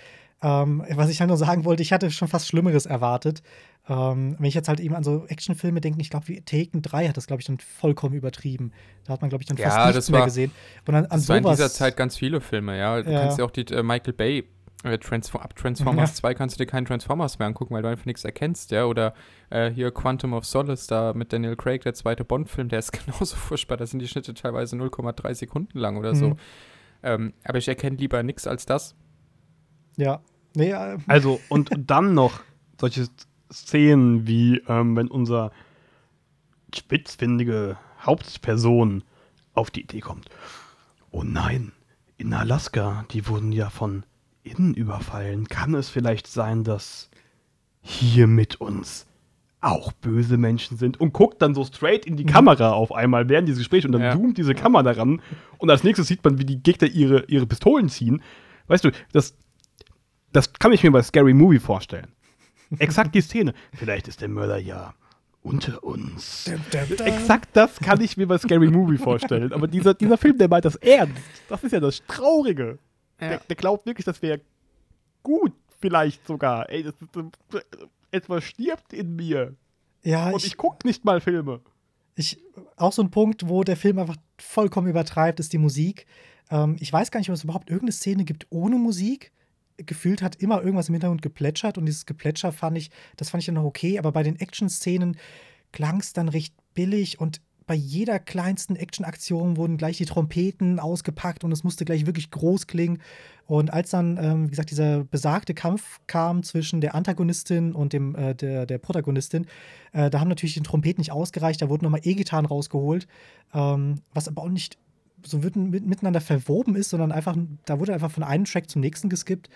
Ähm, was ich halt nur sagen wollte, ich hatte schon fast Schlimmeres erwartet. Ähm, wenn ich jetzt halt eben an so Actionfilme denke, ich glaube, wie Taken 3 hat das, glaube ich, dann vollkommen übertrieben. Da hat man, glaube ich, dann fast ja, nichts mehr gesehen. Und an, an das sowas, war in dieser Zeit ganz viele Filme, ja. Du ja. kannst ja auch die äh, Michael Bay Transform ab Transformers ja. 2 kannst du dir keinen Transformers mehr angucken, weil du einfach nichts erkennst, ja. Oder äh, hier Quantum of Solace da mit Daniel Craig, der zweite Bond-Film, der ist [LAUGHS] genauso furchtbar. Da sind die Schnitte teilweise 0,3 Sekunden lang oder so. Mhm. Ähm, aber ich erkenne lieber nichts als das. Ja. Nee, äh, also, und [LAUGHS] dann noch solche Szenen wie, ähm, wenn unser spitzfindige Hauptperson auf die Idee kommt. Oh nein, in Alaska, die wurden ja von innen überfallen. Kann es vielleicht sein, dass hier mit uns auch böse Menschen sind und guckt dann so straight in die mhm. Kamera auf einmal während dieses Gesprächs und dann ja. zoomt diese Kamera ran und als nächstes sieht man, wie die Gegner ihre, ihre Pistolen ziehen. Weißt du, das, das kann ich mir bei Scary Movie vorstellen. Exakt die Szene. Vielleicht ist der Mörder ja unter uns. Exakt das kann ich mir bei Scary Movie vorstellen. Aber dieser, dieser Film, der meint das ernst. Das ist ja das Traurige. Ja. Der, der, glaubt wirklich, das wäre gut, vielleicht sogar. Ey, das, das, etwas stirbt in mir. Ja, Und ich, ich gucke nicht mal Filme. Ich, auch so ein Punkt, wo der Film einfach vollkommen übertreibt, ist die Musik. Ähm, ich weiß gar nicht, ob es überhaupt irgendeine Szene gibt ohne Musik. Gefühlt hat immer irgendwas im Hintergrund geplätschert und dieses Geplätscher fand ich, das fand ich dann noch okay, aber bei den Action-Szenen klang es dann recht billig und bei jeder kleinsten Action-Aktion wurden gleich die Trompeten ausgepackt und es musste gleich wirklich groß klingen. Und als dann, ähm, wie gesagt, dieser besagte Kampf kam zwischen der Antagonistin und dem, äh, der, der Protagonistin, äh, da haben natürlich die Trompeten nicht ausgereicht, da wurden nochmal E-Gitarren rausgeholt, ähm, was aber auch nicht so miteinander verwoben ist, sondern einfach, da wurde einfach von einem Track zum nächsten geskippt.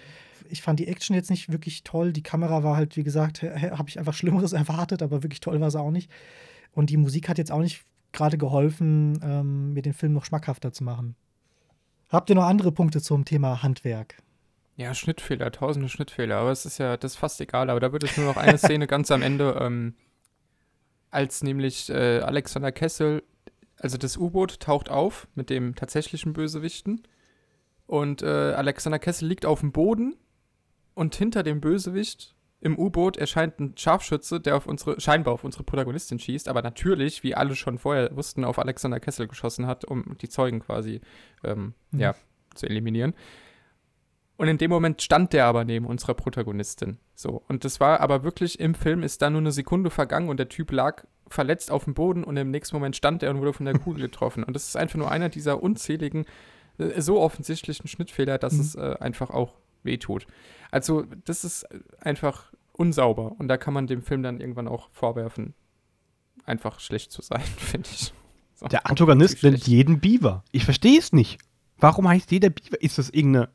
Ich fand die Action jetzt nicht wirklich toll. Die Kamera war halt, wie gesagt, habe ich einfach Schlimmeres [LAUGHS] erwartet, aber wirklich toll war sie auch nicht. Und die Musik hat jetzt auch nicht gerade geholfen, ähm, mir den Film noch schmackhafter zu machen. Habt ihr noch andere Punkte zum Thema Handwerk? Ja, Schnittfehler, tausende Schnittfehler, aber es ist ja, das ist fast egal, aber da wird es nur noch eine [LAUGHS] Szene ganz am Ende, ähm, als nämlich äh, Alexander Kessel, also das U-Boot taucht auf mit dem tatsächlichen Bösewichten und äh, Alexander Kessel liegt auf dem Boden und hinter dem Bösewicht im U-Boot erscheint ein Scharfschütze, der auf unsere, scheinbar auf unsere Protagonistin schießt, aber natürlich, wie alle schon vorher wussten, auf Alexander Kessel geschossen hat, um die Zeugen quasi ähm, mhm. ja, zu eliminieren. Und in dem Moment stand der aber neben unserer Protagonistin. So. Und das war aber wirklich im Film ist da nur eine Sekunde vergangen und der Typ lag verletzt auf dem Boden und im nächsten Moment stand er und wurde von der Kugel [LAUGHS] getroffen. Und das ist einfach nur einer dieser unzähligen, äh, so offensichtlichen Schnittfehler, dass mhm. es äh, einfach auch wehtut. Also, das ist einfach unsauber und da kann man dem Film dann irgendwann auch vorwerfen, einfach schlecht zu sein, [LAUGHS] finde ich. So. Der Antagonist nennt schlecht. jeden Beaver. Ich verstehe es nicht. Warum heißt jeder Beaver? Ist das irgendeine.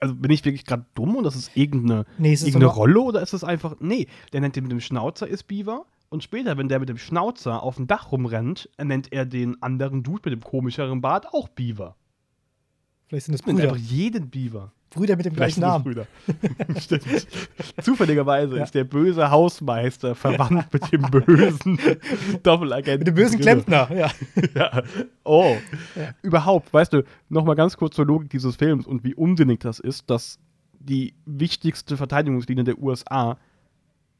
Also bin ich wirklich gerade dumm und das ist irgendeine, Nee, ist irgendeine Rolle oder ist das einfach. Nee, der nennt den mit dem Schnauzer ist Beaver und später, wenn der mit dem Schnauzer auf dem Dach rumrennt, nennt er den anderen Dude mit dem komischeren Bart auch Beaver. Vielleicht sind es Nennt Brüder. einfach jeden Beaver. Brüder mit dem gleichen Namen. Brüder. [LAUGHS] Stimmt. Zufälligerweise Ja. ist der böse Hausmeister verwandt mit dem bösen [LAUGHS] Doppelagenten. Mit dem bösen. Klempner, ja. [LAUGHS] Ja. Oh. Ja. Überhaupt, weißt du, nochmal ganz kurz zur Logik dieses Films und wie unsinnig das ist, dass die wichtigste Verteidigungslinie der USA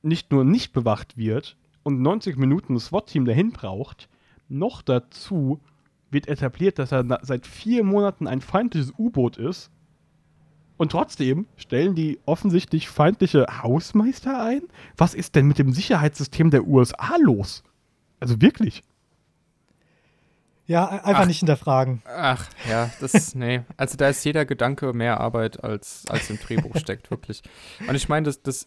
nicht nur nicht bewacht wird und 90 Minuten ein SWAT-Team dahin braucht, noch dazu wird etabliert, dass er seit vier Monaten ein feindliches U-Boot ist. Und trotzdem stellen die offensichtlich feindliche Hausmeister ein? Was ist denn mit dem Sicherheitssystem der USA los? Also wirklich. Ja, einfach Ach. nicht hinterfragen. Ach, ja, das, nee. Also da ist jeder Gedanke mehr Arbeit, als, als im Drehbuch steckt, wirklich. Und ich meine, das, das,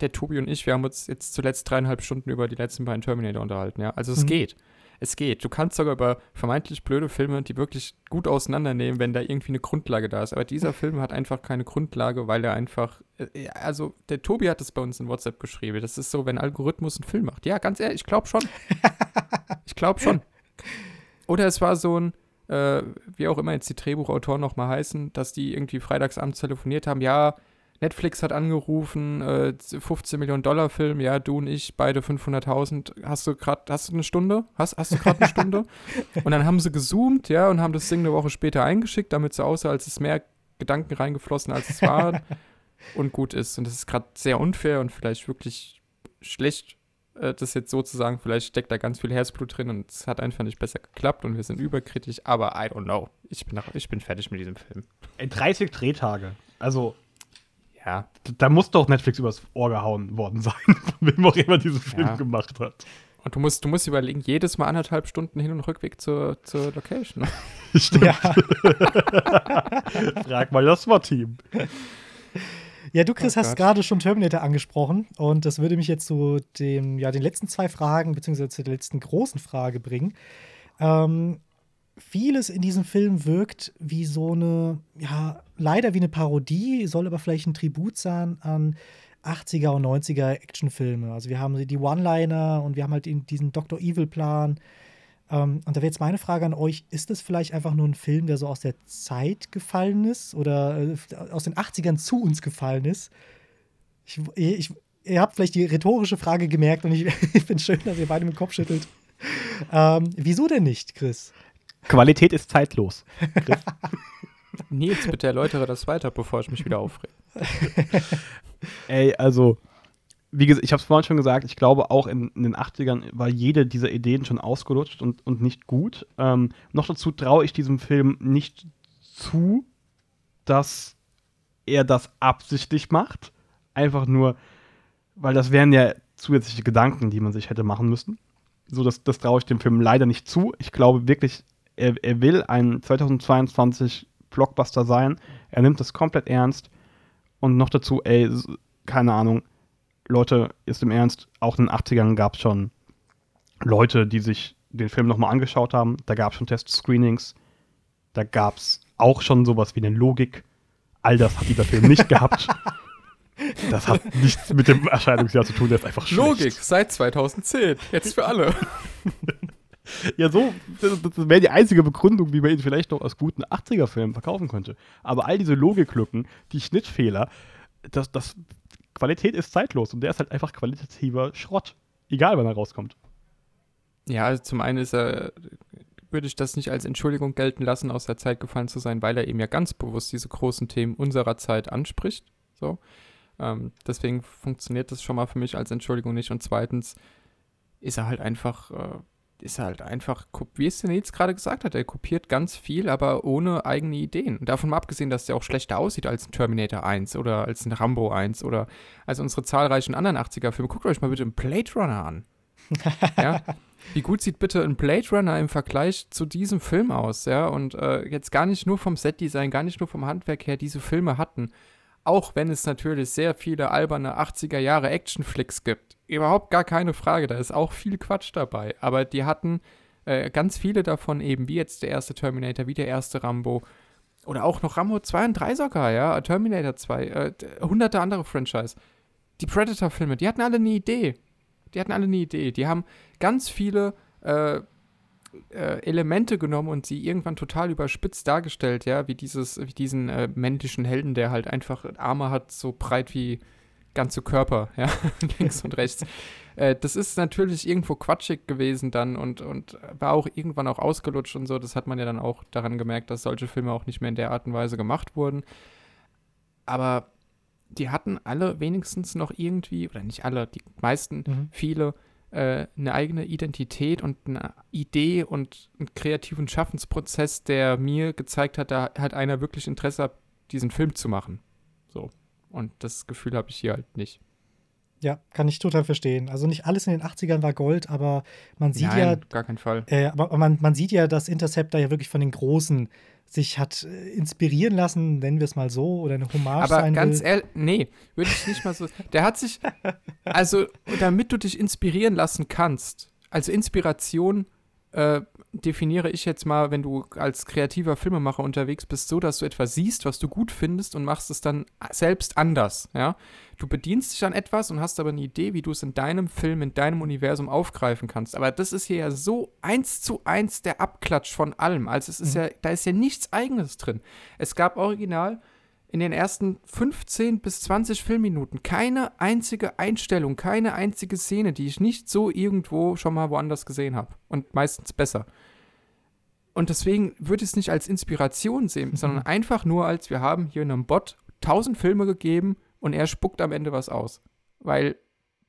der Tobi und ich, wir haben uns jetzt zuletzt dreieinhalb Stunden über die letzten beiden Terminator unterhalten, ja. Also es Mhm. geht. Es geht. Du kannst sogar über vermeintlich blöde Filme, die wirklich gut auseinandernehmen, wenn da irgendwie eine Grundlage da ist. Aber dieser [LAUGHS] Film hat einfach keine Grundlage, weil er einfach. äh, Also, der Tobi hat es bei uns in WhatsApp geschrieben. Das ist so, wenn Algorithmus einen Film macht. Ja, ganz ehrlich, ich glaube schon. [LAUGHS] ich glaube schon. Oder es war so ein, äh, wie auch immer jetzt die Drehbuchautoren nochmal heißen, dass die irgendwie freitagsabends telefoniert haben, ja, Netflix hat angerufen, äh, 15 Millionen Dollar Film, ja, du und ich, beide 500.000, hast du gerade, hast du eine Stunde? Hast, hast du gerade eine Stunde? [LAUGHS] Und dann haben sie gezoomt, ja, und haben das Ding eine Woche später eingeschickt, damit es so aussah, als es mehr Gedanken reingeflossen, als es war [LAUGHS] und gut ist. Und das ist gerade sehr unfair und vielleicht wirklich schlecht, äh, das jetzt so zu sagen. Vielleicht steckt da ganz viel Herzblut drin und es hat einfach nicht besser geklappt und wir sind überkritisch, aber I don't know. Ich bin, nach, ich bin fertig mit diesem Film. Ey, 30 Drehtage. Also, Ja, da muss doch Netflix übers Ohr gehauen worden sein, [LAUGHS] von wem auch immer diesen Film Ja. gemacht hat. und du musst, du musst überlegen, jedes Mal anderthalb Stunden Hin- und Rückweg zur, zur Location. [LAUGHS] Stimmt. Ja. [LAUGHS] Frag mal das SWAT-Team. Ja, du, Chris, Oh hast gerade schon Terminator angesprochen und das würde mich jetzt zu dem, ja, den letzten zwei Fragen, beziehungsweise zu der letzten großen Frage bringen. Ähm, vieles in diesem Film wirkt wie so eine, ja, leider wie eine Parodie, soll aber vielleicht ein Tribut sein an 80er und 90er Actionfilme. Also wir haben die One-Liner und wir haben halt diesen Dr. Evil-Plan. Ähm, und da wäre jetzt meine Frage an euch: Ist das vielleicht einfach nur ein Film, der so aus der Zeit gefallen ist oder äh, aus den 80ern zu uns gefallen ist? Ich, ich, ihr habt vielleicht die rhetorische Frage gemerkt und ich, [LAUGHS] ich finde es schön, dass ihr beide mit dem Kopf schüttelt. Ähm, wieso denn nicht, Chris? Qualität ist zeitlos. [LAUGHS] Nils, bitte erläutere das weiter, bevor ich mich wieder aufrege. [LAUGHS] Ey, also, wie gesagt, ich habe es vorhin schon gesagt, ich glaube auch in, in den 80ern war jede dieser Ideen schon ausgelutscht und, und nicht gut. Ähm, noch dazu traue ich diesem Film nicht zu, dass er das absichtlich macht. Einfach nur, weil das wären ja zusätzliche Gedanken, die man sich hätte machen müssen. So, das, das traue ich dem Film leider nicht zu. Ich glaube wirklich, er, er will ein 2022 Blockbuster sein. Er nimmt das komplett ernst. Und noch dazu, ey, keine Ahnung, Leute, ist im Ernst, auch in den 80ern gab es schon Leute, die sich den Film nochmal angeschaut haben. Da gab es schon Test-Screenings. Da gab es auch schon sowas wie eine Logik. All das hat dieser Film nicht [LAUGHS] gehabt. Das hat nichts mit dem Erscheinungsjahr zu tun, der ist einfach schlecht. Logik, seit 2010. Jetzt für alle. [LAUGHS] [LAUGHS] Ja, so, das, wäre die einzige Begründung, wie man ihn vielleicht noch als guten 80er-Film verkaufen könnte. Aber all diese Logiklücken, die Schnittfehler, das, das, Qualität ist zeitlos und der ist halt einfach qualitativer Schrott. Egal, wann er rauskommt. Ja, also zum einen ist er, würde ich das nicht als Entschuldigung gelten lassen, aus der Zeit gefallen zu sein, weil er eben ja ganz bewusst diese großen Themen unserer Zeit anspricht. So. Ähm, deswegen funktioniert das schon mal für mich als Entschuldigung nicht. Und zweitens ist er halt einfach, äh, ist halt einfach, wie es der Nils gerade gesagt hat, er kopiert ganz viel, aber ohne eigene Ideen. Und davon mal abgesehen, dass der auch schlechter aussieht als ein Terminator 1 oder als ein Rambo 1 oder als unsere zahlreichen anderen 80er-Filme. Guckt euch mal bitte einen Blade Runner an. [LAUGHS] ja, wie gut sieht bitte ein Blade Runner im Vergleich zu diesem Film aus, ja? Und äh, jetzt gar nicht nur vom Setdesign, gar nicht nur vom Handwerk her, diese Filme hatten auch wenn es natürlich sehr viele alberne 80er Jahre Actionflicks gibt. Überhaupt gar keine Frage, da ist auch viel Quatsch dabei. Aber die hatten äh, ganz viele davon eben, wie jetzt der erste Terminator, wie der erste Rambo. Oder auch noch Rambo 2 und 3 sogar, ja, Terminator 2, äh, hunderte andere Franchise. Die Predator-Filme, die hatten alle eine Idee. Die hatten alle eine Idee. Die haben ganz viele äh, äh, Elemente genommen und sie irgendwann total überspitzt dargestellt, ja, wie dieses, wie diesen äh, männlichen Helden, der halt einfach Arme hat, so breit wie ganze Körper, [LAUGHS] ja, links und rechts. [LAUGHS] Äh, das ist natürlich irgendwo quatschig gewesen dann und, und war auch irgendwann auch ausgelutscht und so. Das hat man ja dann auch daran gemerkt, dass solche Filme auch nicht mehr in der Art und Weise gemacht wurden. Aber die hatten alle wenigstens noch irgendwie, oder nicht alle, die meisten, mhm. viele, äh, eine eigene Identität und eine Idee und einen kreativen Schaffensprozess, der mir gezeigt hat, da hat einer wirklich Interesse, diesen Film zu machen. So. Und das Gefühl habe ich hier halt nicht. Ja, kann ich total verstehen. Also nicht alles in den 80ern war Gold, aber man sieht Nein, ja. gar keinen Fall. Äh, aber man, man sieht ja, dass Interceptor ja wirklich von den Großen sich hat äh, inspirieren lassen, nennen wir es mal so, oder eine Hommage Aber sein ganz will. ehrlich, nee, würde ich nicht mal so. Der hat sich, [LAUGHS] also damit du dich inspirieren lassen kannst, also Inspiration äh, definiere ich jetzt mal, wenn du als kreativer Filmemacher unterwegs bist, so, dass du etwas siehst, was du gut findest und machst es dann selbst anders, ja. Du bedienst dich an etwas und hast aber eine Idee, wie du es in deinem Film, in deinem Universum aufgreifen kannst. Aber das ist hier ja so eins zu eins der Abklatsch von allem. Also es ist Mhm. ja, da ist ja nichts Eigenes drin. Es gab original in den ersten 15 bis 20 Filmminuten keine einzige Einstellung, keine einzige Szene, die ich nicht so irgendwo schon mal woanders gesehen habe. Und meistens besser. Und deswegen würde ich es nicht als Inspiration sehen, sondern einfach nur als, wir haben hier einem Bot 1000 Filme gegeben und er spuckt am Ende was aus. Weil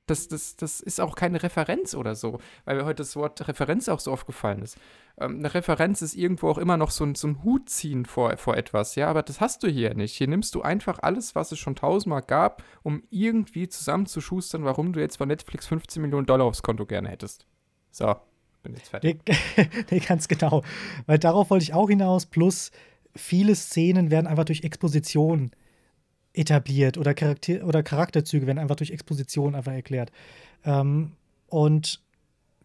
das, das, das ist auch keine Referenz oder so, weil mir heute das Wort Referenz auch so oft gefallen ist. Ähm, eine Referenz ist irgendwo auch immer noch so ein, so ein Hut ziehen vor, vor etwas, ja, aber das hast du hier nicht. Hier nimmst du einfach alles, was es schon tausendmal gab, um irgendwie zusammenzuschustern, warum du jetzt von Netflix 15 Millionen Dollar aufs Konto gerne hättest. So, bin jetzt fertig. Nee, [LAUGHS] nee, ganz genau. Weil darauf wollte ich auch hinaus. Plus, viele Szenen werden einfach durch Exposition etabliert oder, Charakter oder Charakterzüge werden einfach durch Exposition einfach erklärt. Ähm, und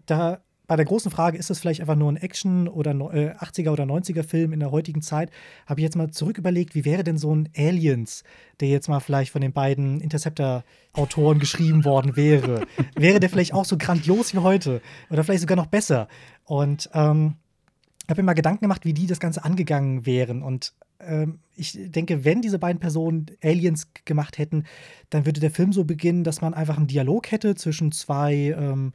da bei der großen Frage, ist das vielleicht einfach nur ein Action- oder äh, 80er- oder 90er-Film in der heutigen Zeit, habe ich jetzt mal zurück überlegt, wie wäre denn so ein Aliens, der jetzt mal vielleicht von den beiden Interceptor-Autoren geschrieben worden wäre? [LAUGHS] wäre der vielleicht auch so grandios wie heute? Oder vielleicht sogar noch besser? Und ähm, habe mir mal Gedanken gemacht, wie die das Ganze angegangen wären. Und ich denke, wenn diese beiden Personen Aliens gemacht hätten, dann würde der Film so beginnen, dass man einfach einen Dialog hätte zwischen zwei ähm,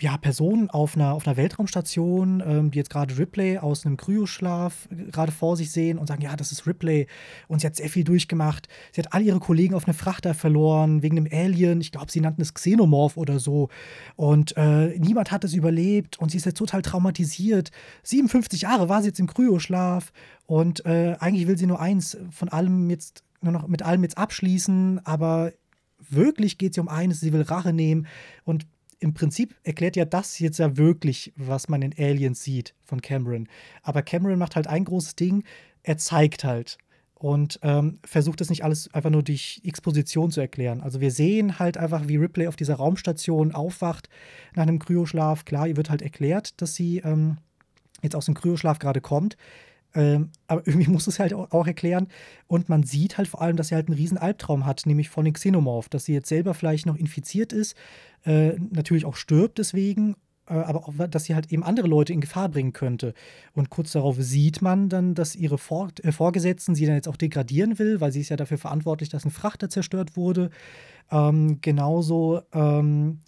ja, Personen auf einer, auf einer Weltraumstation, ähm, die jetzt gerade Ripley aus einem Kryoschlaf gerade vor sich sehen und sagen, ja, das ist Ripley und sie hat sehr viel durchgemacht. Sie hat all ihre Kollegen auf einem Frachter verloren wegen einem Alien. Ich glaube, sie nannten es Xenomorph oder so. Und äh, niemand hat es überlebt und sie ist jetzt total traumatisiert. 57 Jahre war sie jetzt im Kryoschlaf und äh, eigentlich will sie nur eins von allem jetzt nur noch mit allem jetzt abschließen, aber wirklich geht es um eines, sie will Rache nehmen und im Prinzip erklärt ja das jetzt ja wirklich, was man in Aliens sieht von Cameron. Aber Cameron macht halt ein großes Ding, er zeigt halt und ähm, versucht das nicht alles einfach nur durch Exposition zu erklären. Also wir sehen halt einfach, wie Ripley auf dieser Raumstation aufwacht nach einem Kryoschlaf. Klar, ihr wird halt erklärt, dass sie ähm, jetzt aus dem Kryoschlaf gerade kommt. Ähm, aber irgendwie muss es halt auch, erklären. Und man sieht halt vor allem, dass sie halt einen riesen Albtraum hat, nämlich von den Xenomorph, dass sie jetzt selber vielleicht noch infiziert ist, äh, natürlich auch stirbt deswegen, äh, aber auch, dass sie halt eben andere Leute in Gefahr bringen könnte. Und kurz darauf sieht man dann, dass ihre Vor äh, Vorgesetzten sie dann jetzt auch degradieren will, weil sie ist ja dafür verantwortlich, dass ein Frachter zerstört wurde. Ähm, genauso ähm,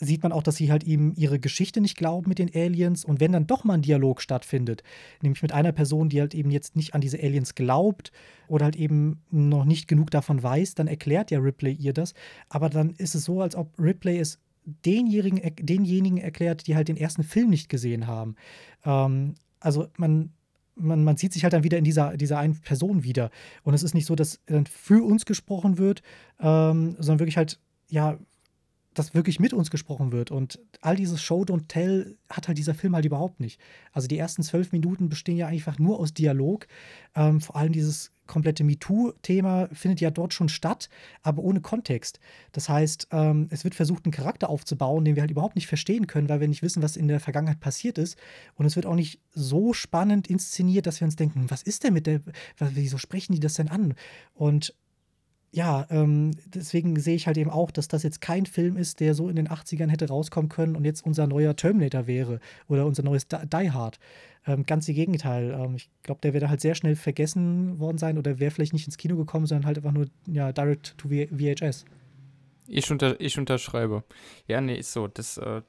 sieht man auch, dass sie halt eben ihre Geschichte nicht glauben mit den Aliens. Und wenn dann doch mal ein Dialog stattfindet, nämlich mit einer Person, die halt eben jetzt nicht an diese Aliens glaubt oder halt eben noch nicht genug davon weiß, dann erklärt ja Ripley ihr das. Aber dann ist es so, als ob Ripley es denjenigen, denjenigen erklärt, die halt den ersten Film nicht gesehen haben. Ähm, also man, man, man sieht sich halt dann wieder in dieser, dieser einen Person wieder. Und es ist nicht so, dass dann für uns gesprochen wird, ähm, sondern wirklich halt, ja, dass wirklich mit uns gesprochen wird. Und all dieses Show Don't Tell hat halt dieser Film halt überhaupt nicht. Also die ersten zwölf Minuten bestehen ja einfach nur aus Dialog. Ähm, vor allem dieses komplette MeToo-Thema findet ja dort schon statt, aber ohne Kontext. Das heißt, ähm, es wird versucht, einen Charakter aufzubauen, den wir halt überhaupt nicht verstehen können, weil wir nicht wissen, was in der Vergangenheit passiert ist. Und es wird auch nicht so spannend inszeniert, dass wir uns denken, was ist denn mit der, wieso sprechen die das denn an? Und ja, ähm, deswegen sehe ich halt eben auch, dass das jetzt kein Film ist, der so in den 80ern hätte rauskommen können und jetzt unser neuer Terminator wäre oder unser neues Die Hard. Ähm, ganz im Gegenteil. Ähm, ich glaube, der wäre halt sehr schnell vergessen worden sein oder wäre vielleicht nicht ins Kino gekommen, sondern halt einfach nur ja, direct to VHS. Ich, unter, ich unterschreibe. Ja, nee, ist so. Das, äh,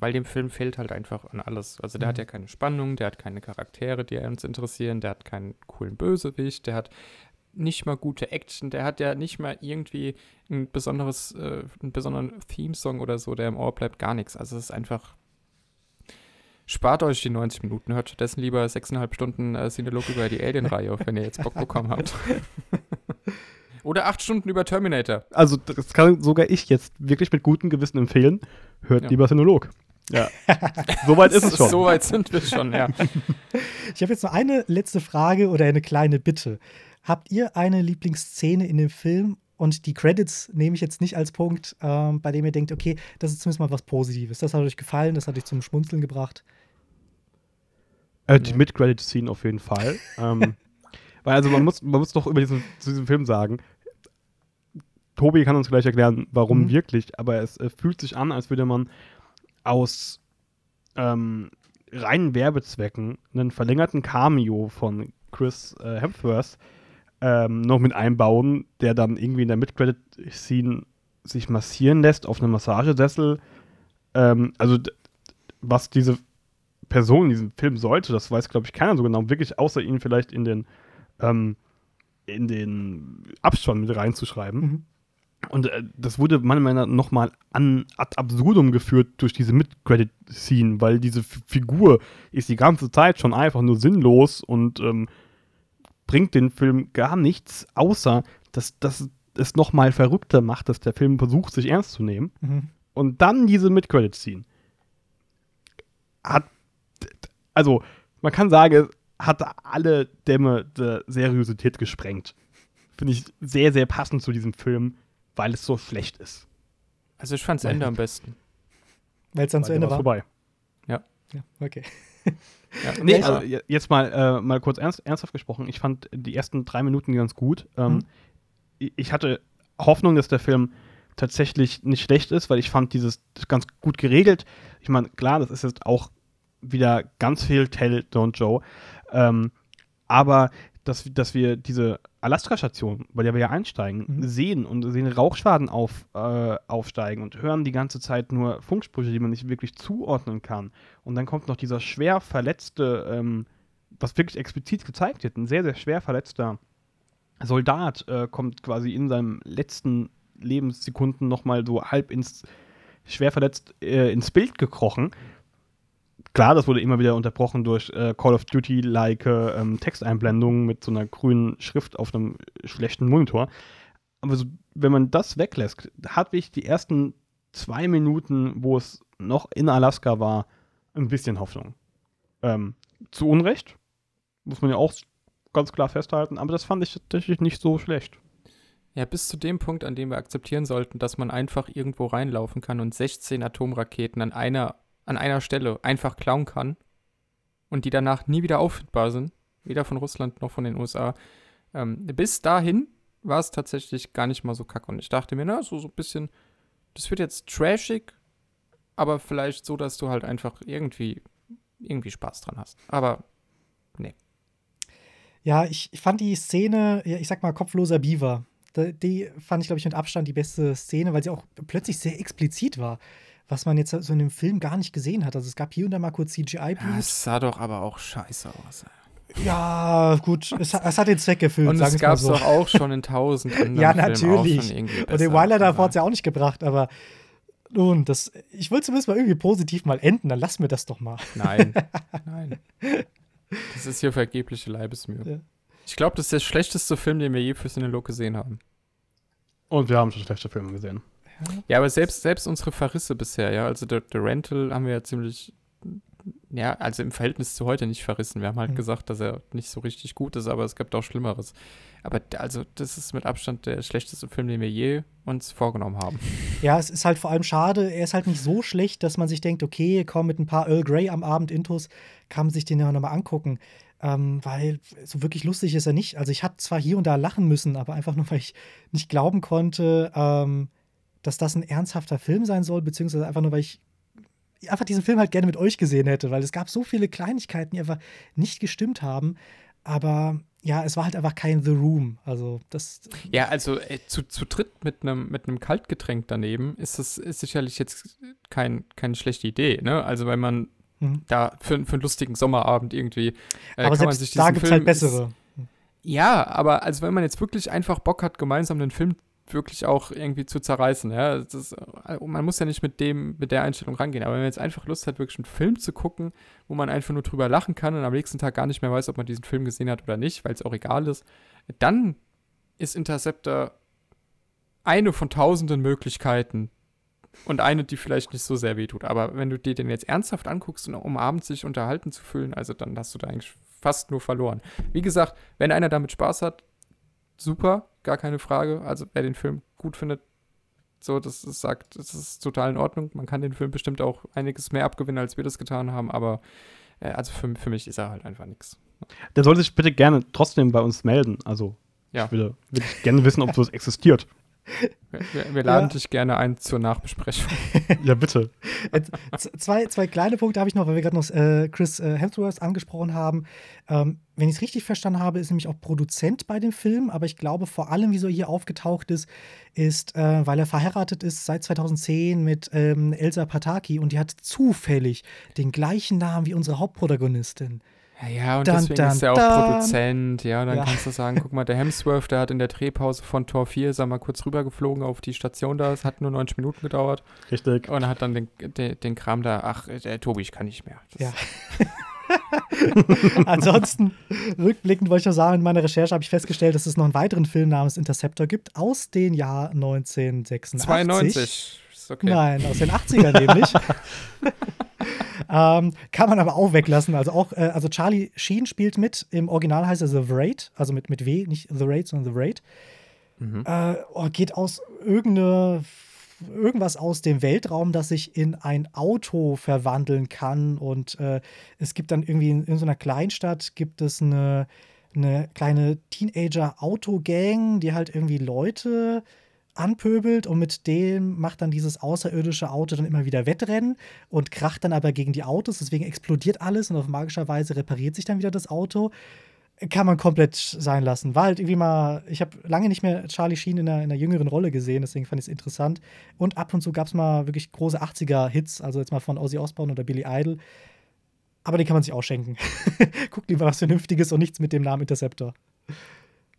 weil dem Film fehlt halt einfach an alles. Also der mhm. hat ja keine Spannung, der hat keine Charaktere, die uns interessieren, der hat keinen coolen Bösewicht, der hat nicht mal gute Action, der hat ja nicht mal irgendwie ein besonderes, äh, einen besonderen Theme-Song oder so, der im Ohr bleibt, gar nichts. Also es ist einfach. Spart euch die 90 Minuten, hört stattdessen lieber sechseinhalb Stunden äh, Cinelog über die Alien-Reihe, wenn ihr jetzt Bock bekommen habt. [LAUGHS] Oder acht Stunden über Terminator. Also, das kann sogar ich jetzt wirklich mit gutem Gewissen empfehlen. Hört ja. lieber Sinolog. Ja. [LAUGHS] Soweit ist es schon. Soweit sind wir schon, ja. [LAUGHS] Ich habe jetzt noch eine letzte Frage oder eine kleine Bitte. Habt ihr eine Lieblingsszene in dem Film? Und die Credits nehme ich jetzt nicht als Punkt, ähm, bei dem ihr denkt, okay, das ist zumindest mal was Positives. Das hat euch gefallen, das hat euch zum Schmunzeln gebracht. Äh, die ja. Mid-Credit-Scene auf jeden Fall. [LAUGHS] ähm, weil also man muss, man muss doch über diesen, diesen Film sagen, Tobi kann uns gleich erklären, warum mhm. wirklich, aber es äh, fühlt sich an, als würde man aus ähm, reinen Werbezwecken einen verlängerten Cameo von Chris äh, Hemsworth ähm, noch mit einbauen, der dann irgendwie in der Mid-Credit-Scene sich massieren lässt auf einem Massagesessel. Ähm, also, was diese Person in diesem Film sollte, das weiß, glaube ich, keiner so genau, wirklich außer ihn vielleicht in den, ähm, in den Abspann mit reinzuschreiben. Mhm. Und äh, das wurde meiner Meinung nach nochmal an ad absurdum geführt durch diese Mid-Credit-Scene, weil diese F Figur ist die ganze Zeit schon einfach nur sinnlos und ähm, bringt den Film gar nichts, außer dass, dass es nochmal verrückter macht, dass der Film versucht, sich ernst zu nehmen. Mhm. Und dann diese Mid-Credit-Scene. Hat, also, man kann sagen, hat alle Dämme der Seriosität gesprengt. Finde ich sehr, sehr passend zu diesem Film, weil es so schlecht ist. Also, ich fand das Ende am besten. Weil es dann zu Ende war? vorbei. Ja. Ja, okay. [LAUGHS] Ja, nee, also jetzt mal, äh, mal kurz ernst, ernsthaft gesprochen. Ich fand die ersten drei Minuten ganz gut. Ähm, mhm. Ich hatte Hoffnung, dass der Film tatsächlich nicht schlecht ist, weil ich fand dieses ganz gut geregelt. Ich meine, klar, das ist jetzt auch wieder ganz viel Tell, Don't Joe. Ähm, aber dass, dass wir diese Alaska-Station, bei der wir ja einsteigen, mhm. sehen und sehen Rauchschwaden auf, äh, aufsteigen und hören die ganze Zeit nur Funksprüche, die man nicht wirklich zuordnen kann. Und dann kommt noch dieser schwer verletzte, ähm, was wirklich explizit gezeigt wird, ein sehr, sehr schwer verletzter Soldat äh, kommt quasi in seinen letzten Lebenssekunden nochmal so halb ins schwer verletzt äh, ins Bild gekrochen Klar, das wurde immer wieder unterbrochen durch äh, Call of Duty-like ähm, Texteinblendungen mit so einer grünen Schrift auf einem schlechten Monitor. Aber so, wenn man das weglässt, hatte ich die ersten zwei Minuten, wo es noch in Alaska war, ein bisschen Hoffnung. Ähm, zu Unrecht, muss man ja auch ganz klar festhalten, aber das fand ich tatsächlich nicht so schlecht. Ja, bis zu dem Punkt, an dem wir akzeptieren sollten, dass man einfach irgendwo reinlaufen kann und 16 Atomraketen an einer an einer Stelle einfach klauen kann und die danach nie wieder auffindbar sind, weder von Russland noch von den USA. Ähm, bis dahin war es tatsächlich gar nicht mal so kacke. Und ich dachte mir, na, so, so ein bisschen, das wird jetzt trashig, aber vielleicht so, dass du halt einfach irgendwie, irgendwie Spaß dran hast. Aber nee. Ja, ich, ich fand die Szene, ich sag mal, kopfloser Beaver. Die fand ich, glaube ich, mit Abstand die beste Szene, weil sie auch plötzlich sehr explizit war was man jetzt so in dem Film gar nicht gesehen hat. Also es gab hier und da mal kurz CGI-Blut. Ja, es sah doch aber auch scheiße aus. Ja, gut, es, es, hat den Zweck erfüllt. Und es gab es so. doch auch schon in tausend [LAUGHS] anderen Ja, natürlich. und den Wilder davor hat es ja auch nicht gebracht, aber nun, das, ich will zumindest mal irgendwie positiv mal enden, dann lass mir das doch mal. Nein, [LAUGHS] nein. Das ist hier vergebliche Leibesmühe. Ja. Ich glaube, das ist der schlechteste Film, den wir je für Cinelog gesehen haben. Und wir haben schon schlechte Filme gesehen. Ja, aber selbst, selbst unsere Verrisse bisher, ja, also der, der Rental haben wir ja ziemlich, ja, also im Verhältnis zu heute nicht verrissen. Wir haben halt Mhm. gesagt, dass er nicht so richtig gut ist, aber es gibt auch Schlimmeres. Aber also, das ist mit Abstand der schlechteste Film, den wir je uns vorgenommen haben. Ja, es ist halt vor allem schade, er ist halt nicht so schlecht, dass man sich denkt, okay, komm, mit ein paar Earl Grey am Abend Intos kann man sich den ja nochmal angucken. Ähm, weil so wirklich lustig ist er nicht. Also ich hatte zwar hier und da lachen müssen, aber einfach nur, weil ich nicht glauben konnte, ähm, dass das ein ernsthafter Film sein soll, beziehungsweise einfach nur, weil ich einfach diesen Film halt gerne mit euch gesehen hätte, weil es gab so viele Kleinigkeiten, die einfach nicht gestimmt haben. Aber ja, es war halt einfach kein The Room. Also das Ja, also äh, zu, zu dritt mit einem mit einem Kaltgetränk daneben ist das ist sicherlich jetzt kein, keine schlechte Idee, ne? Also wenn man Mhm. da für, für einen lustigen Sommerabend irgendwie äh, aber kann man sich da gibt es halt Film- ist- bessere. Ja, aber also wenn man jetzt wirklich einfach Bock hat, gemeinsam den Film wirklich auch irgendwie zu zerreißen, ja, ist, äh, man muss ja nicht mit dem, mit der Einstellung rangehen, aber wenn man jetzt einfach Lust hat, wirklich einen Film zu gucken, wo man einfach nur drüber lachen kann und am nächsten Tag gar nicht mehr weiß, ob man diesen Film gesehen hat oder nicht, weil es auch egal ist, dann ist Interceptor eine von tausenden Möglichkeiten und eine, die vielleicht nicht so sehr wehtut. Aber wenn du dir den jetzt ernsthaft anguckst, um abends sich unterhalten zu fühlen, also dann hast du da eigentlich fast nur verloren. Wie gesagt, wenn einer damit Spaß hat, super, gar keine Frage. Also wer den Film gut findet, so, das ist, sagt, das ist total in Ordnung. Man kann den Film bestimmt auch einiges mehr abgewinnen, als wir das getan haben, aber äh, also für, für mich ist er halt einfach nichts. Der soll sich bitte gerne trotzdem bei uns melden. Also, Ja. ich würde wirklich gerne wissen, ob [LAUGHS] sowas existiert. Wir, wir, wir laden Ja. dich gerne ein zur Nachbesprechung. [LAUGHS] Ja, bitte. Zwei, zwei kleine Punkte habe ich noch, weil wir gerade noch äh, Chris äh, Hemsworth angesprochen haben. Ähm, wenn ich es richtig verstanden habe, ist nämlich auch Produzent bei dem Film, aber ich glaube vor allem, wieso er hier aufgetaucht ist, ist, äh, weil er verheiratet ist seit 2010 mit ähm, Elsa Pataki und die hat zufällig den gleichen Namen wie unsere Hauptprotagonistin. Ja, ja, und Dun, deswegen dun, ist er auch dun. Produzent. Ja, dann Ja. kannst du sagen, guck mal, der Hemsworth, der hat in der Drehpause von Tor 4, ist er mal kurz rübergeflogen auf die Station da. Es hat nur 90 Minuten gedauert. Richtig. Und er hat dann den, den, den Kram da, ach, der Tobi, ich kann nicht mehr. Das- Ja. [LAUGHS] Ansonsten, rückblickend wollte ich noch sagen, in meiner Recherche habe ich festgestellt, dass es noch einen weiteren Film namens Interceptor gibt aus dem Jahr 1986. 92. Okay. Nein, aus den 80ern nämlich. [LAUGHS] ähm, kann man aber auch weglassen. Also auch, äh, also Charlie Sheen spielt mit. Im Original heißt er The Raid, also mit, mit W, nicht The Raid, sondern The Raid. Mhm. Äh, oh, geht aus irgendeine, irgendwas aus dem Weltraum, das sich in ein Auto verwandeln kann. Und äh, es gibt dann irgendwie in, in so einer Kleinstadt gibt es eine, eine kleine Teenager-Auto-Gang, die halt irgendwie Leute anpöbelt und mit dem macht dann dieses außerirdische Auto dann immer wieder Wettrennen und kracht dann aber gegen die Autos, deswegen explodiert alles und auf magischer Weise repariert sich dann wieder das Auto. Kann man komplett sein lassen. War halt irgendwie mal, ich habe lange nicht mehr Charlie Sheen in einer, in einer jüngeren Rolle gesehen, deswegen fand ich es interessant. Und ab und zu gab es mal wirklich große 80er-Hits, also jetzt mal von Ozzy Osbourne oder Billy Idol. Aber die kann man sich ausschenken. [LAUGHS] Guckt lieber was Vernünftiges und nichts mit dem Namen Interceptor.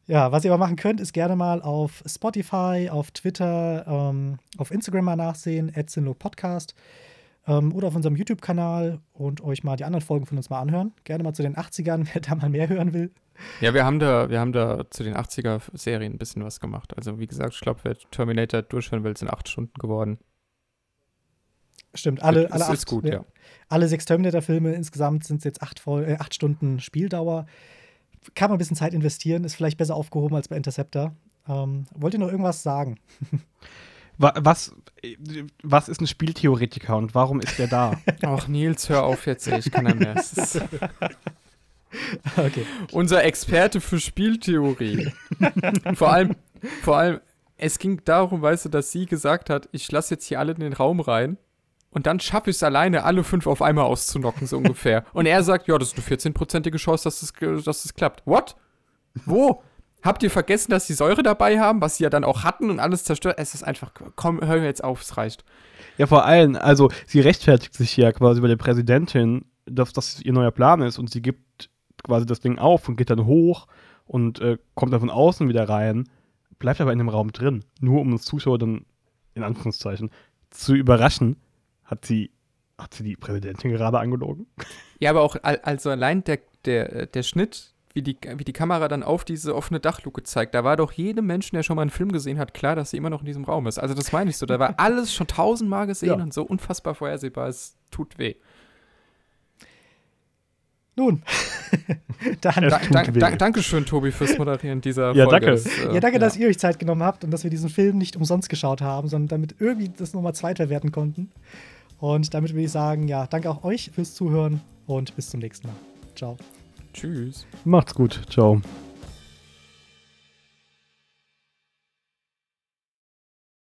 Ja, was ihr aber machen könnt, ist gerne mal auf Spotify, auf Twitter, ähm, auf Instagram mal nachsehen, Podcast ähm, oder auf unserem YouTube-Kanal und euch mal die anderen Folgen von uns mal anhören. Gerne mal zu den 80ern, [LAUGHS] wer da mal mehr hören will. Ja, wir haben da, wir haben da zu den 80er-Serien ein bisschen was gemacht. Also wie gesagt, ich glaube, wer Terminator durchhören will, sind acht Stunden geworden. Stimmt, alle, ist, alle, acht, gut, ja. alle sechs Terminator-Filme insgesamt sind es jetzt acht, äh, acht Stunden Spieldauer. Kann man ein bisschen Zeit investieren, ist vielleicht besser aufgehoben als bei Interceptor. Ähm, wollt ihr noch irgendwas sagen? [LAUGHS] Wa- Was, was ist ein Spieltheoretiker und warum ist der da? [LAUGHS] Ach, Nils, hör auf jetzt, ey, ich kann nicht mehr. [LAUGHS] Okay. unser Experte für Spieltheorie. vor allem, vor allem, es ging darum, weißt du, dass sie gesagt hat, ich lasse jetzt hier alle in den Raum rein und dann schaffe ich es alleine, alle fünf auf einmal auszunocken, so ungefähr. [LAUGHS] Und er sagt, ja, das ist eine 14-prozentige Chance, dass das, dass das klappt. What? Wo? Habt ihr vergessen, dass sie Säure dabei haben, was sie ja dann auch hatten und alles zerstört? Es ist einfach, komm, hör jetzt auf, es reicht. Ja, vor allem, also sie rechtfertigt sich ja quasi bei der Präsidentin, dass das ihr neuer Plan ist und sie gibt quasi das Ding auf und geht dann hoch und äh, kommt dann von außen wieder rein, bleibt aber in dem Raum drin, nur um uns Zuschauer dann in Anführungszeichen zu überraschen, hat sie hat sie die Präsidentin gerade angelogen. Ja, aber auch, al- also allein der, der, der Schnitt wie die, wie die Kamera dann auf diese offene Dachluke zeigt, da war doch jedem Menschen, der schon mal einen Film gesehen hat, klar, dass sie immer noch in diesem Raum ist. Also das meine ich so, da war alles schon tausendmal gesehen Ja. und so unfassbar vorhersehbar, es tut weh. Nun, [LAUGHS] dann. Es Da, weh. dank- Dankeschön, Tobi, fürs Moderieren dieser Ja, Folge. danke. Das, äh, Ja, danke, dass ihr euch Zeit genommen habt und dass wir diesen Film nicht umsonst geschaut haben, sondern damit irgendwie das nochmal zweitverwerten konnten. Und damit würde ich sagen, ja, danke auch euch fürs Zuhören und bis zum nächsten Mal. Ciao. Tschüss. Macht's gut. Ciao.